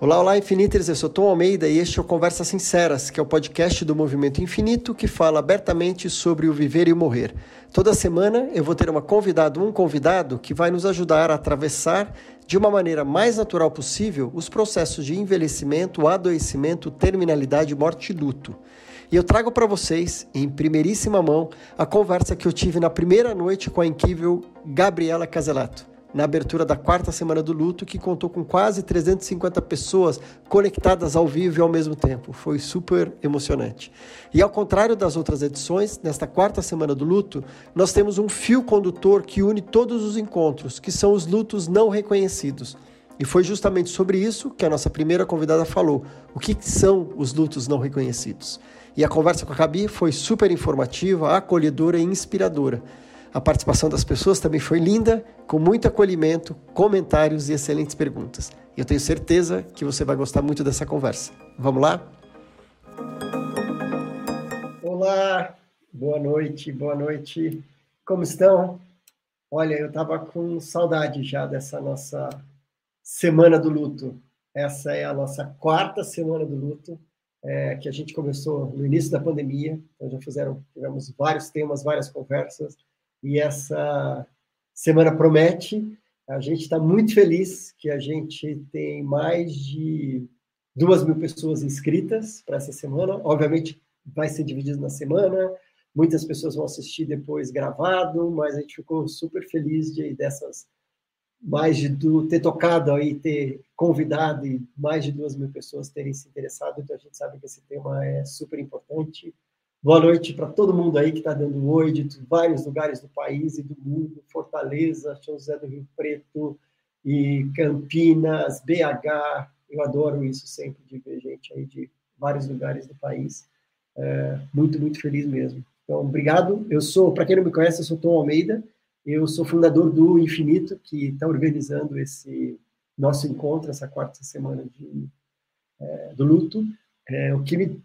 Olá, olá, Infiniters, eu sou Tom Almeida e este é o Conversas Sinceras, que é o podcast do Movimento Infinito que fala abertamente sobre o viver e o morrer. Toda semana eu vou ter uma convidada, um convidado que vai nos ajudar a atravessar de uma maneira mais natural possível os processos de envelhecimento, adoecimento, terminalidade, morte e luto. E eu trago para vocês, em primeiríssima mão, a conversa que eu tive na primeira noite com a incrível Gabriela Caselato na abertura da quarta semana do luto, que contou com quase 350 pessoas conectadas ao vivo e ao mesmo tempo. Foi super emocionante. E ao contrário das outras edições, nesta quarta semana do luto, nós temos um fio condutor que une todos os encontros, que são os lutos não reconhecidos. E foi justamente sobre isso que a nossa primeira convidada falou: o que são os lutos não reconhecidos. E a conversa com a Gabi foi super informativa, acolhedora e inspiradora. A participação das pessoas também foi linda, com muito acolhimento, comentários e excelentes perguntas. Eu tenho certeza que você vai gostar muito dessa conversa. Vamos lá? Olá, boa noite, boa noite. Como estão? Olha, eu estava com saudade já dessa nossa semana do luto. Essa é a nossa quarta semana do luto, é, que a gente começou no início da pandemia. Então já fizeram, tivemos vários temas, várias conversas e essa semana promete. A gente está muito feliz que a gente tem mais de duas mil pessoas inscritas para essa semana. Obviamente, vai ser dividido na semana. Muitas pessoas vão assistir depois gravado, mas a gente ficou super feliz de dessas mais de do, ter tocado aí, ter convidado e mais de duas mil pessoas terem se interessado. Então a gente sabe que esse tema é super importante Boa noite para todo mundo aí que está dando oi de vários lugares do país e do mundo, Fortaleza, São José do Rio Preto e Campinas, BH. Eu adoro isso sempre de ver gente aí de vários lugares do país. É, muito, muito feliz mesmo. Então, obrigado. Eu sou, para quem não me conhece, eu sou Tom Almeida. Eu sou fundador do Infinito, que está organizando esse nosso encontro, essa quarta semana de, é, do luto. É, o que me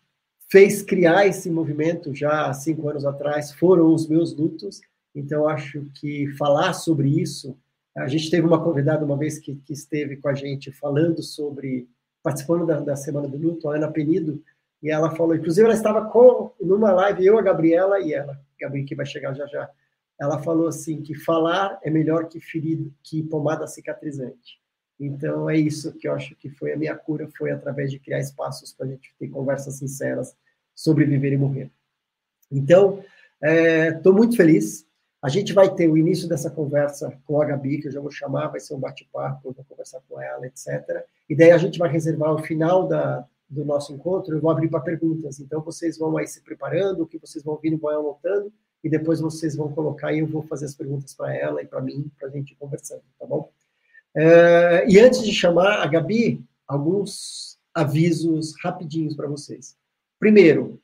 fez criar esse movimento já há cinco anos atrás foram os meus lutos. Então, acho que falar sobre isso. A gente teve uma convidada uma vez que, que esteve com a gente falando sobre, participando da, da Semana do Luto, a Ana Penido, e ela falou, inclusive ela estava com, numa live, eu, a Gabriela e ela, Gabriela que vai chegar já já, ela falou assim, que falar é melhor que ferido, que pomada cicatrizante. Então, é isso que eu acho que foi a minha cura, foi através de criar espaços para a gente ter conversas sinceras sobre viver e morrer. Então, estou é, muito feliz. A gente vai ter o início dessa conversa com a Gabi, que eu já vou chamar, vai ser um bate-papo, eu vou conversar com ela, etc. E daí a gente vai reservar o final da, do nosso encontro, eu vou abrir para perguntas. Então, vocês vão aí se preparando, o que vocês vão vindo, vão anotando, e depois vocês vão colocar e eu vou fazer as perguntas para ela e para mim, para a gente ir conversando, tá bom? É, e antes de chamar a Gabi, alguns avisos rapidinhos para vocês. Primeiro,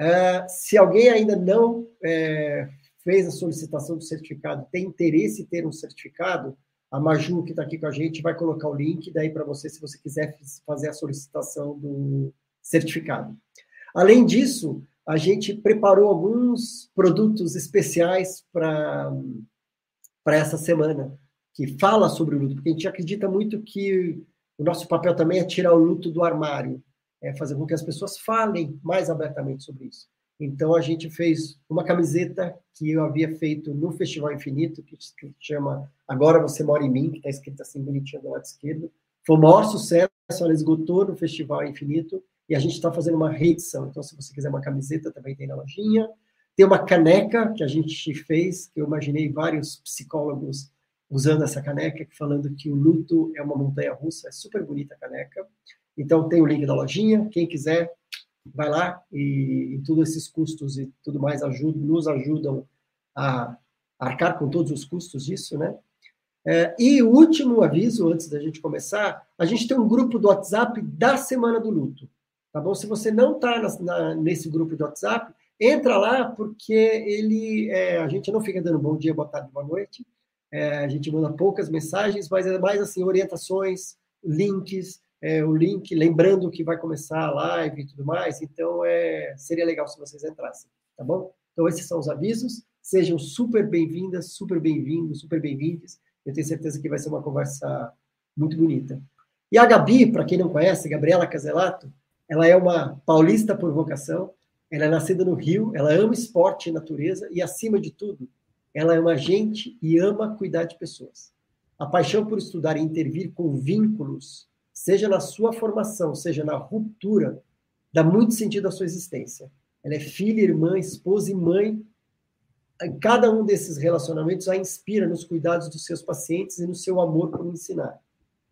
uh, se alguém ainda não é, fez a solicitação do certificado, tem interesse em ter um certificado, a Maju, que está aqui com a gente, vai colocar o link daí para você, se você quiser fazer a solicitação do certificado. Além disso, a gente preparou alguns produtos especiais para essa semana, que fala sobre o luto, porque a gente acredita muito que o nosso papel também é tirar o luto do armário é fazer com que as pessoas falem mais abertamente sobre isso. Então a gente fez uma camiseta que eu havia feito no Festival Infinito, que se chama Agora Você Mora em Mim, que está escrito assim bonitinho do lado esquerdo. Foi o maior sucesso, ela esgotou no Festival Infinito e a gente está fazendo uma reedição. Então, se você quiser uma camiseta, também tem na lojinha. Tem uma caneca que a gente fez, que eu imaginei vários psicólogos usando essa caneca, falando que o luto é uma montanha russa. É super bonita a caneca. Então, tem o link da lojinha. Quem quiser, vai lá e, e todos esses custos e tudo mais ajudam, nos ajudam a arcar com todos os custos disso, né? É, e o último aviso, antes da gente começar, a gente tem um grupo do WhatsApp da Semana do Luto, tá bom? Se você não está nesse grupo do WhatsApp, entra lá, porque ele, é, a gente não fica dando bom dia, boa tarde, boa noite, é, a gente manda poucas mensagens, mas é mais assim, orientações, links, é, o link, lembrando que vai começar a live e tudo mais, então é, seria legal se vocês entrassem, tá bom? Então esses são os avisos, sejam super bem-vindas, super bem-vindos, super bem-vindos, eu tenho certeza que vai ser uma conversa muito bonita. E a Gabi, para quem não conhece, Gabriela Caselato, ela é uma paulista por vocação, ela é nascida no Rio, ela ama esporte e natureza e, acima de tudo, ela é uma gente e ama cuidar de pessoas. A paixão por estudar e intervir com vínculos, seja na sua formação, seja na ruptura, dá muito sentido à sua existência. Ela é filha, irmã, esposa e mãe. Em cada um desses relacionamentos a inspira nos cuidados dos seus pacientes e no seu amor por ensinar.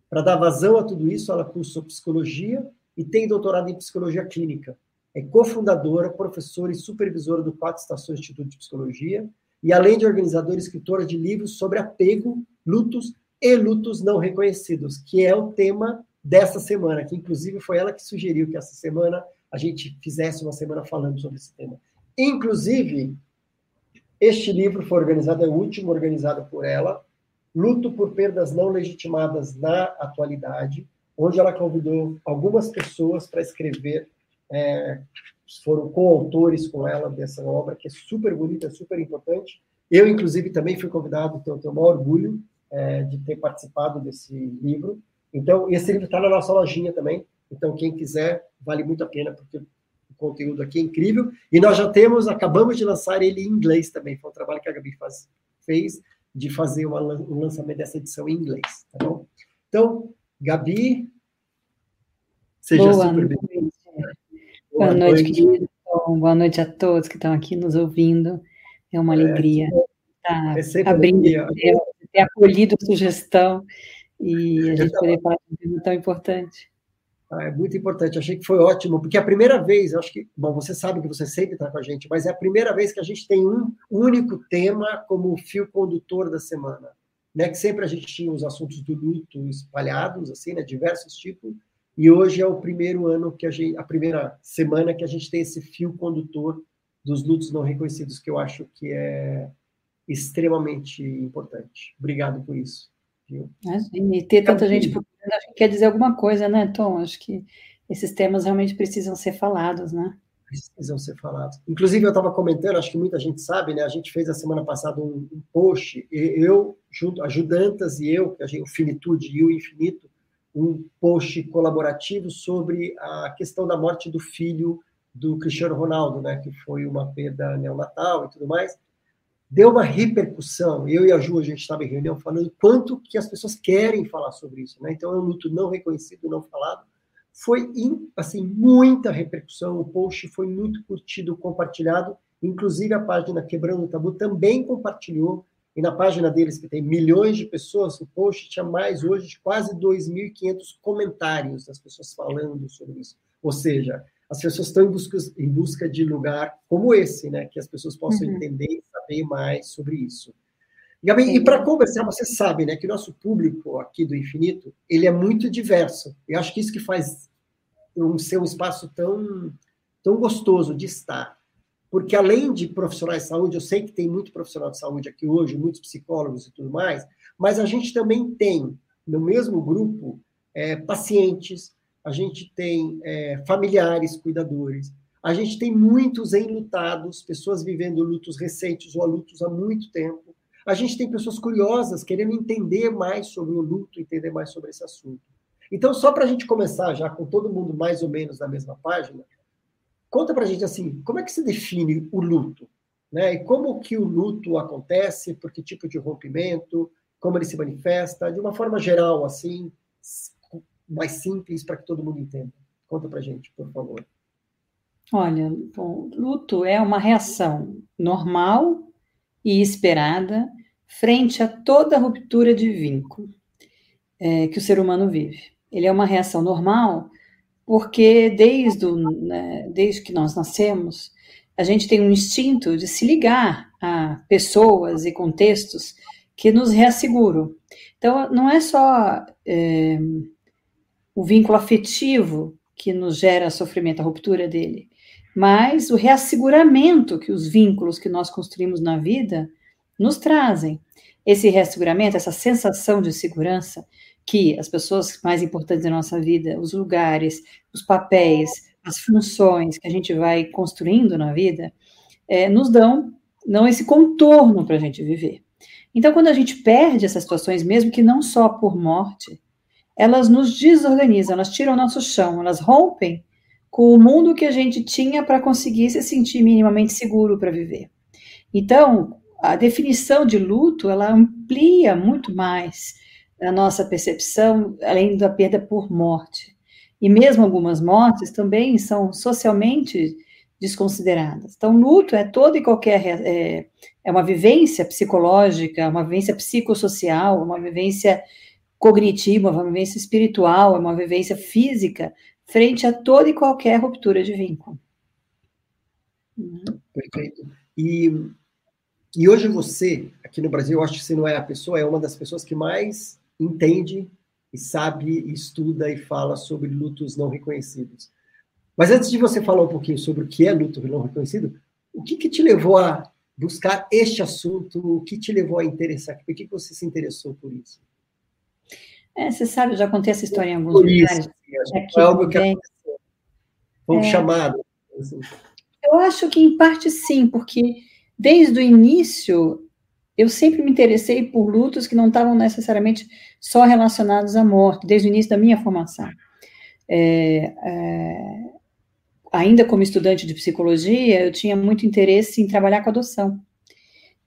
Para dar vazão a tudo isso, ela cursou psicologia e tem doutorado em psicologia clínica. É cofundadora, professora e supervisora do Quatro Estações Instituto de Psicologia e, além de organizadora e escritora de livros sobre apego, lutos e lutos não reconhecidos, que é o tema dessa semana, que inclusive foi ela que sugeriu que essa semana a gente fizesse uma semana falando sobre esse tema. Inclusive, este livro foi organizado, é o último organizado por ela, Luto por Perdas Não Legitimadas na Atualidade, onde ela convidou algumas pessoas para escrever, é, foram coautores com ela dessa obra, que é super bonita, super importante. Eu, inclusive, também fui convidado, eu tenho o maior orgulho é, de ter participado desse livro. Então, esse livro está na nossa lojinha também, então quem quiser, vale muito a pena, porque o conteúdo aqui é incrível. E nós já temos, acabamos de lançar ele em inglês também, foi um trabalho que a Gabi faz, fez, de fazer o um lançamento dessa edição em inglês, tá bom? Então, Gabi, seja Boa super bem-vinda. Boa, Boa noite, noite, querido. Boa noite a todos que estão aqui nos ouvindo. É uma é, alegria estar é abrindo, ter, ter acolhido a sugestão e a gente poder falar de um tema tão importante. Ah, é muito importante, achei que foi ótimo, porque é a primeira vez, acho que, bom, você sabe que você sempre está com a gente, mas é a primeira vez que a gente tem um único tema como fio condutor da semana. Né? Que sempre a gente tinha os assuntos do luto espalhados, assim, né? diversos tipos, e hoje é o primeiro ano que a gente, a primeira semana que a gente tem esse fio condutor dos lutos não reconhecidos, que eu acho que é extremamente importante. Obrigado por isso. Viu? E ter tanta gente procurando, acho que quer dizer alguma coisa, né, Tom? Acho que esses temas realmente precisam ser falados, né? Precisam ser falados. Inclusive, eu estava comentando, acho que muita gente sabe, né? A gente fez a semana passada um, um post, eu, junto, ajudantas e eu, a gente, o Finitude e o Infinito, um post colaborativo sobre a questão da morte do filho do Cristiano Ronaldo, né? Que foi uma perda neonatal e tudo mais deu uma repercussão. Eu e a Ju, a gente estava em reunião falando quanto que as pessoas querem falar sobre isso. Né? Então, é um luto não reconhecido, não falado. Foi, assim, muita repercussão. O post foi muito curtido, compartilhado. Inclusive, a página Quebrando o Tabu também compartilhou. E na página deles, que tem milhões de pessoas, o post tinha mais hoje de quase 2.500 comentários das pessoas falando sobre isso. Ou seja, as pessoas estão em busca, em busca de lugar como esse, né? Que as pessoas possam uhum. entender saber mais sobre isso. Gabi, e para conversar, você sabe, né, que o nosso público aqui do Infinito, ele é muito diverso. Eu acho que isso que faz um, ser um espaço tão, tão gostoso de estar. Porque além de profissionais de saúde, eu sei que tem muito profissional de saúde aqui hoje, muitos psicólogos e tudo mais, mas a gente também tem, no mesmo grupo, é, pacientes, a gente tem é, familiares, cuidadores, a gente tem muitos enlutados, pessoas vivendo lutos recentes ou lutos há muito tempo. A gente tem pessoas curiosas querendo entender mais sobre o luto, entender mais sobre esse assunto. Então, só para a gente começar já com todo mundo mais ou menos na mesma página, conta para a gente assim, como é que se define o luto? Né? E como que o luto acontece, por que tipo de rompimento, como ele se manifesta, de uma forma geral, assim, mais simples para que todo mundo entenda. Conta para a gente, por favor. Olha, bom, luto é uma reação normal e esperada frente a toda ruptura de vínculo é, que o ser humano vive. Ele é uma reação normal porque desde, né, desde que nós nascemos, a gente tem um instinto de se ligar a pessoas e contextos que nos reasseguram. Então, não é só é, o vínculo afetivo que nos gera sofrimento, a ruptura dele, mas o reasseguramento que os vínculos que nós construímos na vida nos trazem. Esse reasseguramento, essa sensação de segurança que as pessoas mais importantes da nossa vida, os lugares, os papéis, as funções que a gente vai construindo na vida, é, nos dão, não esse contorno para a gente viver. Então, quando a gente perde essas situações, mesmo que não só por morte, elas nos desorganizam, elas tiram o nosso chão, elas rompem com o mundo que a gente tinha para conseguir se sentir minimamente seguro para viver. Então, a definição de luto, ela amplia muito mais a nossa percepção, além da perda por morte. E mesmo algumas mortes também são socialmente desconsideradas. Então, luto é toda e qualquer é, é uma vivência psicológica, uma vivência psicossocial, uma vivência cognitiva, uma vivência espiritual, uma vivência física frente a toda e qualquer ruptura de vínculo. Perfeito. E, e hoje você, aqui no Brasil, eu acho que você não é a pessoa, é uma das pessoas que mais entende e sabe, estuda e fala sobre lutos não reconhecidos. Mas antes de você falar um pouquinho sobre o que é luto não reconhecido, o que, que te levou a buscar este assunto? O que te levou a interessar? Por que, que você se interessou por isso? É, você sabe, eu já contei essa história em alguns por lugares. Isso, é algo que aconteceu. Foi um é, chamado. Assim. Eu acho que, em parte, sim, porque desde o início eu sempre me interessei por lutos que não estavam necessariamente só relacionados à morte, desde o início da minha formação. É, é, ainda como estudante de psicologia, eu tinha muito interesse em trabalhar com adoção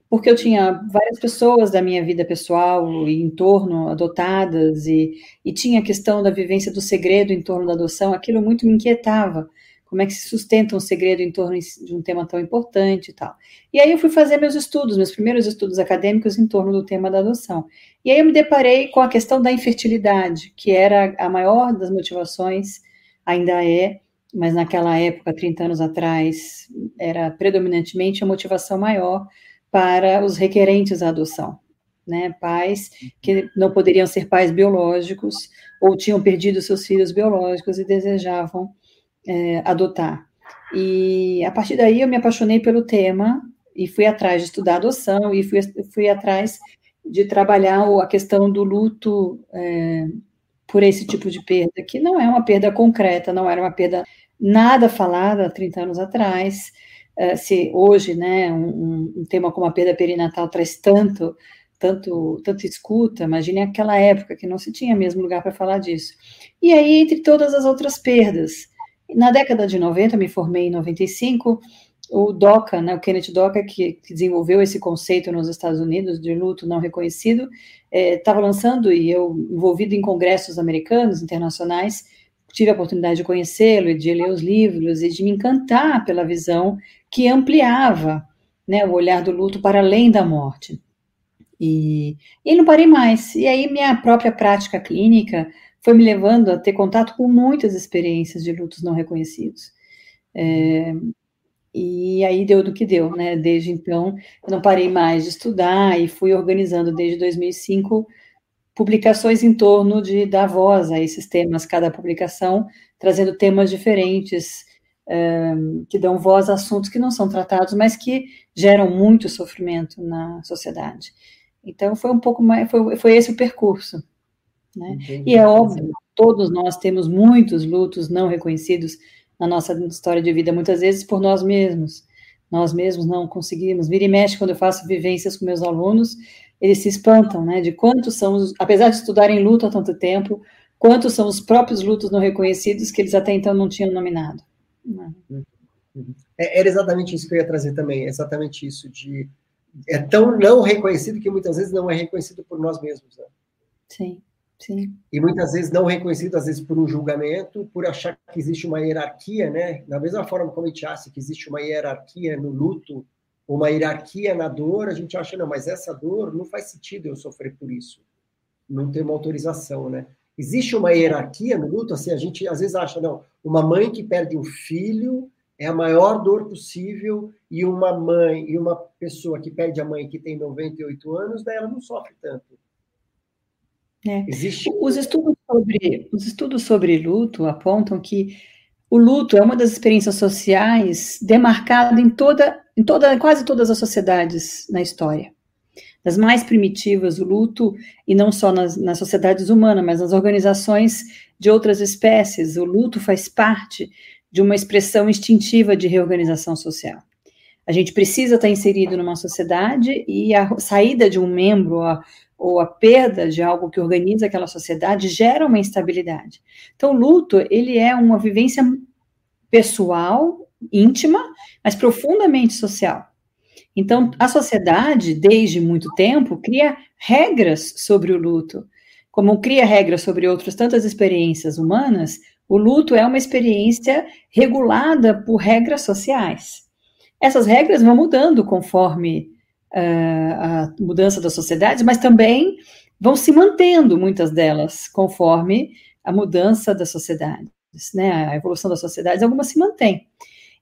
porque eu tinha várias pessoas da minha vida pessoal e em torno adotadas e, e tinha a questão da vivência do segredo em torno da adoção, aquilo muito me inquietava. Como é que se sustenta um segredo em torno de um tema tão importante e tal. E aí eu fui fazer meus estudos, meus primeiros estudos acadêmicos em torno do tema da adoção. E aí eu me deparei com a questão da infertilidade, que era a maior das motivações, ainda é, mas naquela época, 30 anos atrás, era predominantemente a motivação maior para os requerentes à adoção, né? Pais que não poderiam ser pais biológicos ou tinham perdido seus filhos biológicos e desejavam é, adotar. E a partir daí eu me apaixonei pelo tema e fui atrás de estudar adoção e fui, fui atrás de trabalhar a questão do luto é, por esse tipo de perda, que não é uma perda concreta, não era uma perda nada falada há 30 anos atrás, eh, se hoje, né, um, um, tema como a perda perinatal traz tanto, tanto, tanto escuta, imagine aquela época que não se tinha mesmo lugar para falar disso. E aí, entre todas as outras perdas, na década de 90, me formei em 95, o DOCA, né, o Kenneth DOCA, que, que, desenvolveu esse conceito nos Estados Unidos de luto não reconhecido, estava eh, lançando, e eu envolvido em congressos americanos, internacionais, tive a oportunidade de conhecê-lo e de ler os livros e de me encantar pela visão que ampliava né, o olhar do luto para além da morte. E, e não parei mais. E aí minha própria prática clínica foi me levando a ter contato com muitas experiências de lutos não reconhecidos. É, e aí deu do que deu, né? Desde então, eu não parei mais de estudar e fui organizando desde 2005 publicações em torno de dar voz a esses temas, cada publicação trazendo temas diferentes, um, que dão voz a assuntos que não são tratados, mas que geram muito sofrimento na sociedade. Então, foi um pouco mais, foi, foi esse o percurso. Né? E é óbvio, todos nós temos muitos lutos não reconhecidos na nossa história de vida, muitas vezes por nós mesmos. Nós mesmos não conseguimos. Vira e mexe, quando eu faço vivências com meus alunos, eles se espantam, né, de quantos são, os, apesar de estudarem luto há tanto tempo, quantos são os próprios lutos não reconhecidos que eles até então não tinham nominado. Né? É, era exatamente isso que eu ia trazer também, exatamente isso de é tão não reconhecido que muitas vezes não é reconhecido por nós mesmos. Né? Sim, sim. E muitas vezes não reconhecido, às vezes por um julgamento, por achar que existe uma hierarquia, né? Da mesma forma como a gente acha que existe uma hierarquia no luto, uma hierarquia na dor, a gente acha, não, mas essa dor não faz sentido eu sofrer por isso. Não tem uma autorização, né? Existe uma hierarquia no luto, assim, a gente às vezes acha, não, uma mãe que perde um filho é a maior dor possível e uma mãe, e uma pessoa que perde a mãe que tem 98 anos, daí ela não sofre tanto. É. Existe... Os, estudos sobre, os estudos sobre luto apontam que o luto é uma das experiências sociais demarcada em toda, em toda, quase todas as sociedades na história. Das mais primitivas, o luto, e não só nas, nas sociedades humanas, mas nas organizações de outras espécies, o luto faz parte de uma expressão instintiva de reorganização social. A gente precisa estar inserido numa sociedade e a saída de um membro, a, ou a perda de algo que organiza aquela sociedade gera uma instabilidade. Então, luto, ele é uma vivência pessoal, íntima, mas profundamente social. Então, a sociedade, desde muito tempo, cria regras sobre o luto. Como cria regras sobre outras tantas experiências humanas, o luto é uma experiência regulada por regras sociais. Essas regras vão mudando conforme a mudança das sociedades, mas também vão se mantendo, muitas delas, conforme a mudança das sociedades, né? A evolução das sociedades, algumas se mantêm.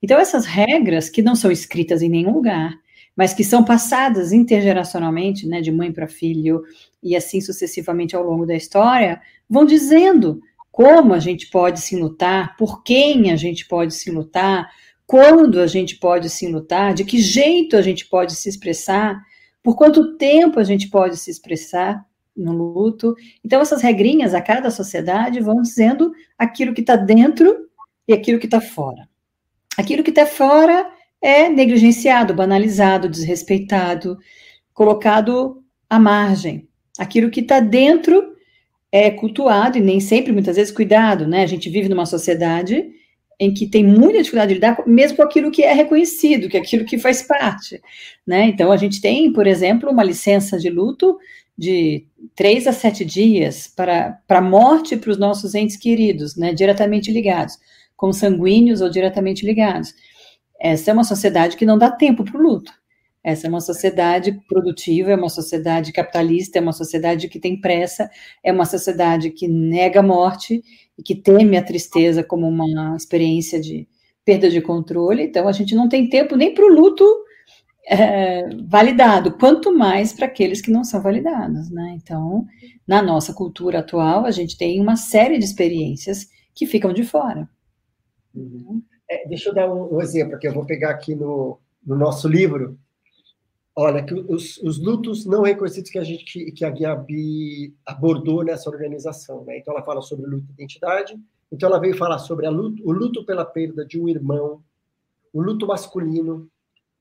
Então, essas regras, que não são escritas em nenhum lugar, mas que são passadas intergeracionalmente, né, de mãe para filho, e assim sucessivamente ao longo da história, vão dizendo como a gente pode se lutar, por quem a gente pode se lutar, quando a gente pode se lutar, de que jeito a gente pode se expressar, por quanto tempo a gente pode se expressar no luto. Então, essas regrinhas a cada sociedade vão dizendo aquilo que está dentro e aquilo que está fora. Aquilo que está fora é negligenciado, banalizado, desrespeitado, colocado à margem. Aquilo que está dentro é cultuado e nem sempre, muitas vezes, cuidado, né? A gente vive numa sociedade em que tem muita dificuldade de lidar mesmo com aquilo que é reconhecido, que é aquilo que faz parte, né? Então, a gente tem, por exemplo, uma licença de luto de três a sete dias para a morte para os nossos entes queridos, né? Diretamente ligados, com sanguíneos ou diretamente ligados. Essa é uma sociedade que não dá tempo para o luto. Essa é uma sociedade produtiva, é uma sociedade capitalista, é uma sociedade que tem pressa, é uma sociedade que nega a morte e que teme a tristeza como uma experiência de perda de controle. Então, a gente não tem tempo nem para o luto é, validado, quanto mais para aqueles que não são validados. Né? Então, na nossa cultura atual, a gente tem uma série de experiências que ficam de fora. Uhum. É, deixa eu dar um, um, exemplo que eu vou pegar aqui no, no nosso livro. Olha, que os, os, lutos não reconhecidos que a gente que, que a Gabi abordou nessa organização, né? Então ela fala sobre luto de identidade. Então ela veio falar sobre o luto pela perda de um irmão, o luto masculino,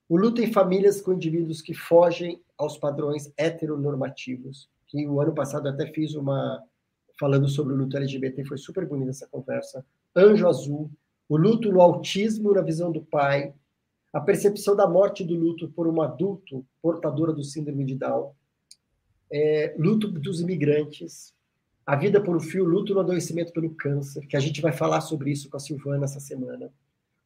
o luto em famílias com indivíduos que fogem aos padrões heteronormativos. Que o ano passado até fiz uma falando sobre o luto LGBT, foi super bonita essa conversa. Anjo Azul, o luto no autismo na visão do pai, a percepção da morte do luto por um adulto portadora do síndrome de Down, é, luto dos imigrantes, a vida por um fio, luto no adoecimento pelo câncer, que a gente vai falar sobre isso com a Silvana essa semana.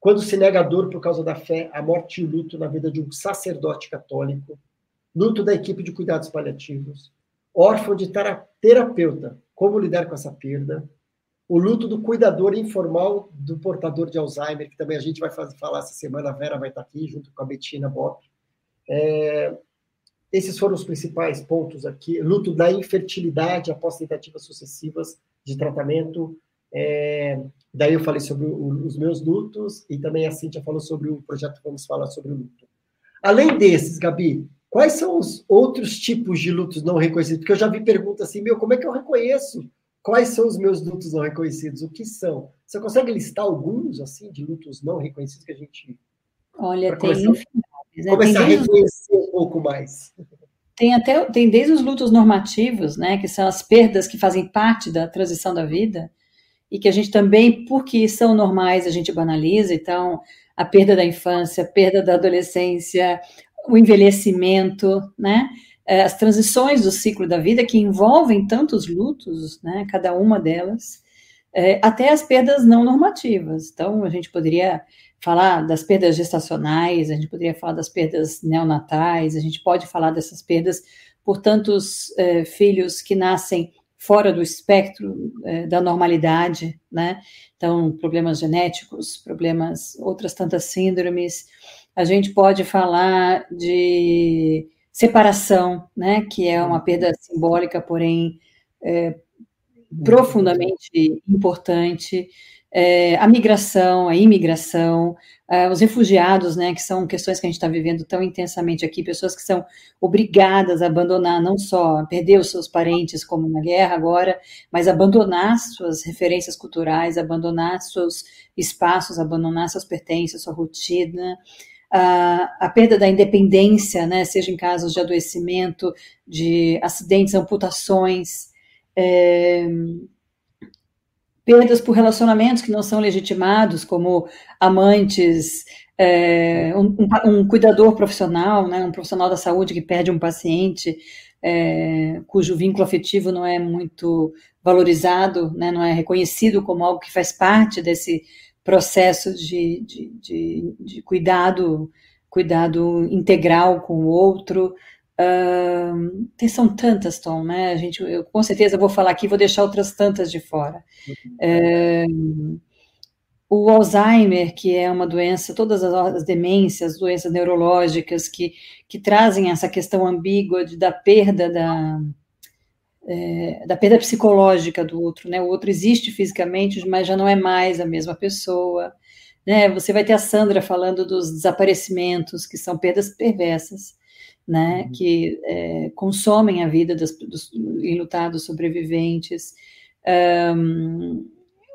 Quando se nega a dor por causa da fé, a morte e o luto na vida de um sacerdote católico, luto da equipe de cuidados paliativos, órfão de terapeuta, como lidar com essa perda, o luto do cuidador informal do portador de Alzheimer, que também a gente vai fazer, falar essa semana, a Vera vai estar aqui, junto com a Bettina Bopp. É, esses foram os principais pontos aqui. Luto da infertilidade após tentativas sucessivas de tratamento. É, daí eu falei sobre o, os meus lutos e também a Cíntia falou sobre o projeto Vamos Falar sobre o Luto. Além desses, Gabi, quais são os outros tipos de lutos não reconhecidos? Porque eu já vi perguntas assim, meu, como é que eu reconheço Quais são os meus lutos não reconhecidos? O que são? Você consegue listar alguns, assim, de lutos não reconhecidos que a gente... Olha, tem começar, né? começar a reconhecer um pouco mais. Tem até, tem desde os lutos normativos, né, que são as perdas que fazem parte da transição da vida, e que a gente também, porque são normais, a gente banaliza, então, a perda da infância, a perda da adolescência, o envelhecimento, né, é, as transições do ciclo da vida que envolvem tantos lutos, né, cada uma delas, é, até as perdas não normativas. Então, a gente poderia falar das perdas gestacionais, a gente poderia falar das perdas neonatais, a gente pode falar dessas perdas por tantos é, filhos que nascem fora do espectro é, da normalidade, né? Então, problemas genéticos, problemas, outras tantas síndromes. A gente pode falar de separação, né, que é uma perda simbólica, porém é, profundamente importante, é, a migração, a imigração, é, os refugiados, né, que são questões que a gente está vivendo tão intensamente aqui, pessoas que são obrigadas a abandonar, não só perder os seus parentes, como na guerra agora, mas abandonar suas referências culturais, abandonar seus espaços, abandonar seus pertences, sua rotina, a, a perda da independência, né, seja em casos de adoecimento, de acidentes, amputações, é, perdas por relacionamentos que não são legitimados, como amantes, é, um, um, cuidador profissional, né, um profissional da saúde que perde um paciente é, cujo vínculo afetivo não é muito valorizado, né, não é reconhecido como algo que faz parte desse processo de, de, de, de cuidado, cuidado integral com o outro. Uh, são tantas, Tom, né? A gente, eu com certeza vou falar aqui, vou deixar outras tantas de fora. Uh, o Alzheimer, que é uma doença, todas as demências, doenças neurológicas que, que trazem essa questão ambígua de, da perda da, é, da perda psicológica do outro, né? O outro existe fisicamente, mas já não é mais a mesma pessoa, né? Você vai ter a Sandra falando dos desaparecimentos, que são perdas perversas, né? Uhum. Que é, consomem a vida das, dos enlutados sobreviventes. Um,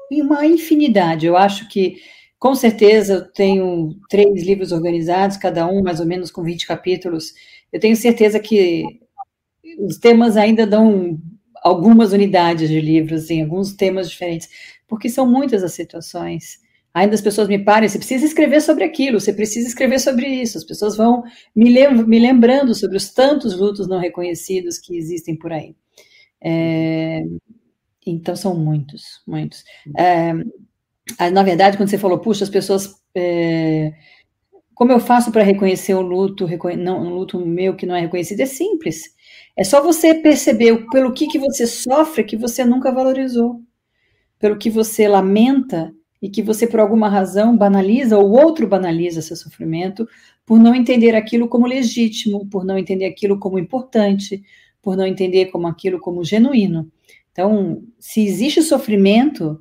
e uma infinidade. Eu acho que, com certeza, eu tenho três livros organizados, cada um mais ou menos com 20 capítulos. Eu tenho certeza que os temas ainda dão algumas unidades de livros, em alguns temas diferentes, porque são muitas as situações. Ainda as pessoas me param, você precisa escrever sobre aquilo, você precisa escrever sobre isso. As pessoas vão me, lem me lembrando sobre os tantos lutos não reconhecidos que existem por aí. É, então, são muitos, muitos. É, na verdade, quando você falou, puxa, as pessoas. É, como eu faço para reconhecer um luto, não, um luto meu que não é reconhecido? É simples. É só você perceber pelo que, que você sofre que você nunca valorizou, pelo que você lamenta e que você, por alguma razão, banaliza ou outro banaliza seu sofrimento por não entender aquilo como legítimo, por não entender aquilo como importante, por não entender como aquilo como genuíno. Então, se existe sofrimento,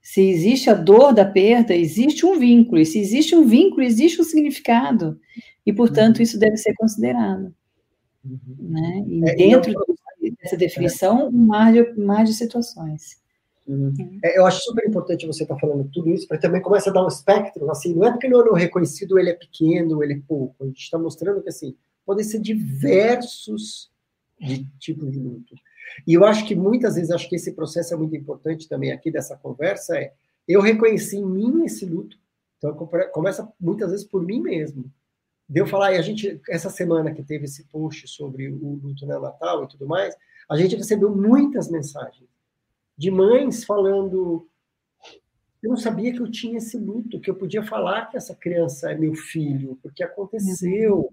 se existe a dor da perda, existe um vínculo. E se existe um vínculo, existe um significado. E, portanto, uhum. isso deve ser considerado. Uhum. Né? E é, dentro eu... dessa definição, um mar de, um mar de situações. Uhum. É, eu acho super importante você estar tá falando tudo isso, para também começar a dar um espectro, assim, não é porque não é reconhecido, ele é pequeno, ele é pouco, a gente está mostrando que, assim, podem ser diversos de tipos de luto. E eu acho que muitas vezes, acho que esse processo é muito importante também aqui dessa conversa, é eu reconheci em mim esse luto, então começa muitas vezes por mim mesmo. Deu falar, e a gente, essa semana que teve esse post sobre o luto neonatal e tudo mais, a gente recebeu muitas mensagens de mães falando: eu não sabia que eu tinha esse luto, que eu podia falar que essa criança é meu filho, porque aconteceu.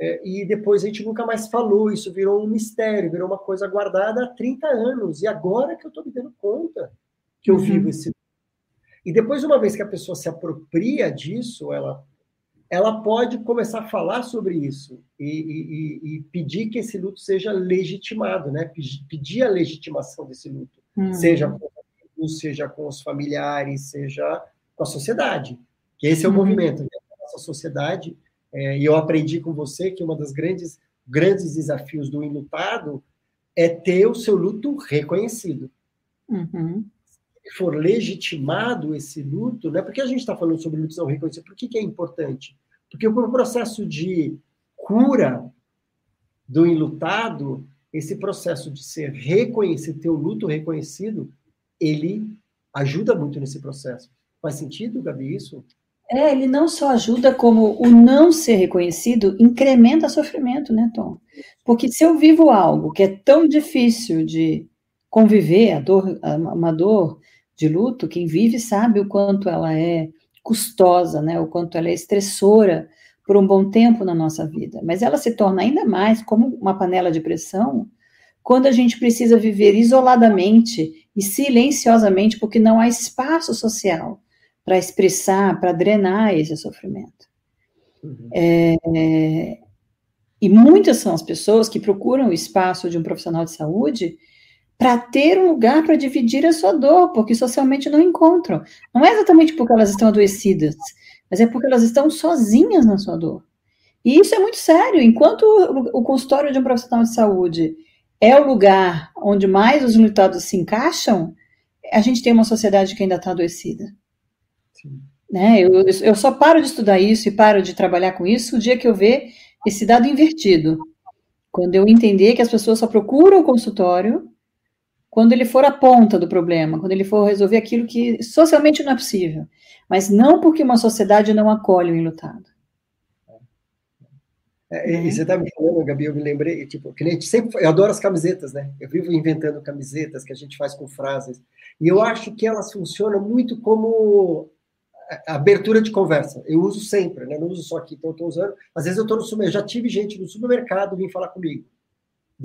É, e depois a gente nunca mais falou, isso virou um mistério, virou uma coisa guardada há 30 anos, e agora que eu estou me dando conta que eu uhum. vivo esse. E depois, uma vez que a pessoa se apropria disso, ela, ela pode começar a falar sobre isso e, e, e pedir que esse luto seja legitimado, né? pedir a legitimação desse luto, uhum. seja com os seja com os familiares, seja com a sociedade. Que esse é o uhum. movimento. Né? Nossa sociedade é, e eu aprendi com você que uma das grandes, grandes desafios do enlutado é ter o seu luto reconhecido. Uhum. For legitimado esse luto, né? Porque a gente está falando sobre luto não reconhecido? Por que, que é importante? Porque o processo de cura do enlutado, esse processo de ser reconhecido, ter o luto reconhecido, ele ajuda muito nesse processo. Faz sentido, Gabi, isso? É, ele não só ajuda, como o não ser reconhecido incrementa sofrimento, né, Tom? Porque se eu vivo algo que é tão difícil de conviver, a dor, uma dor de luto, quem vive sabe o quanto ela é custosa, né? O quanto ela é estressora por um bom tempo na nossa vida. Mas ela se torna ainda mais como uma panela de pressão quando a gente precisa viver isoladamente e silenciosamente porque não há espaço social para expressar, para drenar esse sofrimento. Uhum. É, e muitas são as pessoas que procuram o espaço de um profissional de saúde para ter um lugar para dividir a sua dor, porque socialmente não encontram. Não é exatamente porque elas estão adoecidas, mas é porque elas estão sozinhas na sua dor. E isso é muito sério. Enquanto o consultório de um profissional de saúde é o lugar onde mais os lutados se encaixam, a gente tem uma sociedade que ainda está adoecida. Né? Eu, eu só paro de estudar isso e paro de trabalhar com isso o dia que eu ver esse dado invertido. Quando eu entender que as pessoas só procuram o consultório quando ele for a ponta do problema, quando ele for resolver aquilo que socialmente não é possível, mas não porque uma sociedade não acolhe o enlutado. É, e uhum. você está me falando, Gabi, eu me lembrei, tipo, cliente sempre, eu adoro as camisetas, né? Eu vivo inventando camisetas que a gente faz com frases, e eu acho que elas funcionam muito como abertura de conversa. Eu uso sempre, né? Não uso só aqui, então eu estou usando. Às vezes eu estou no supermercado, já tive gente no supermercado vir falar comigo.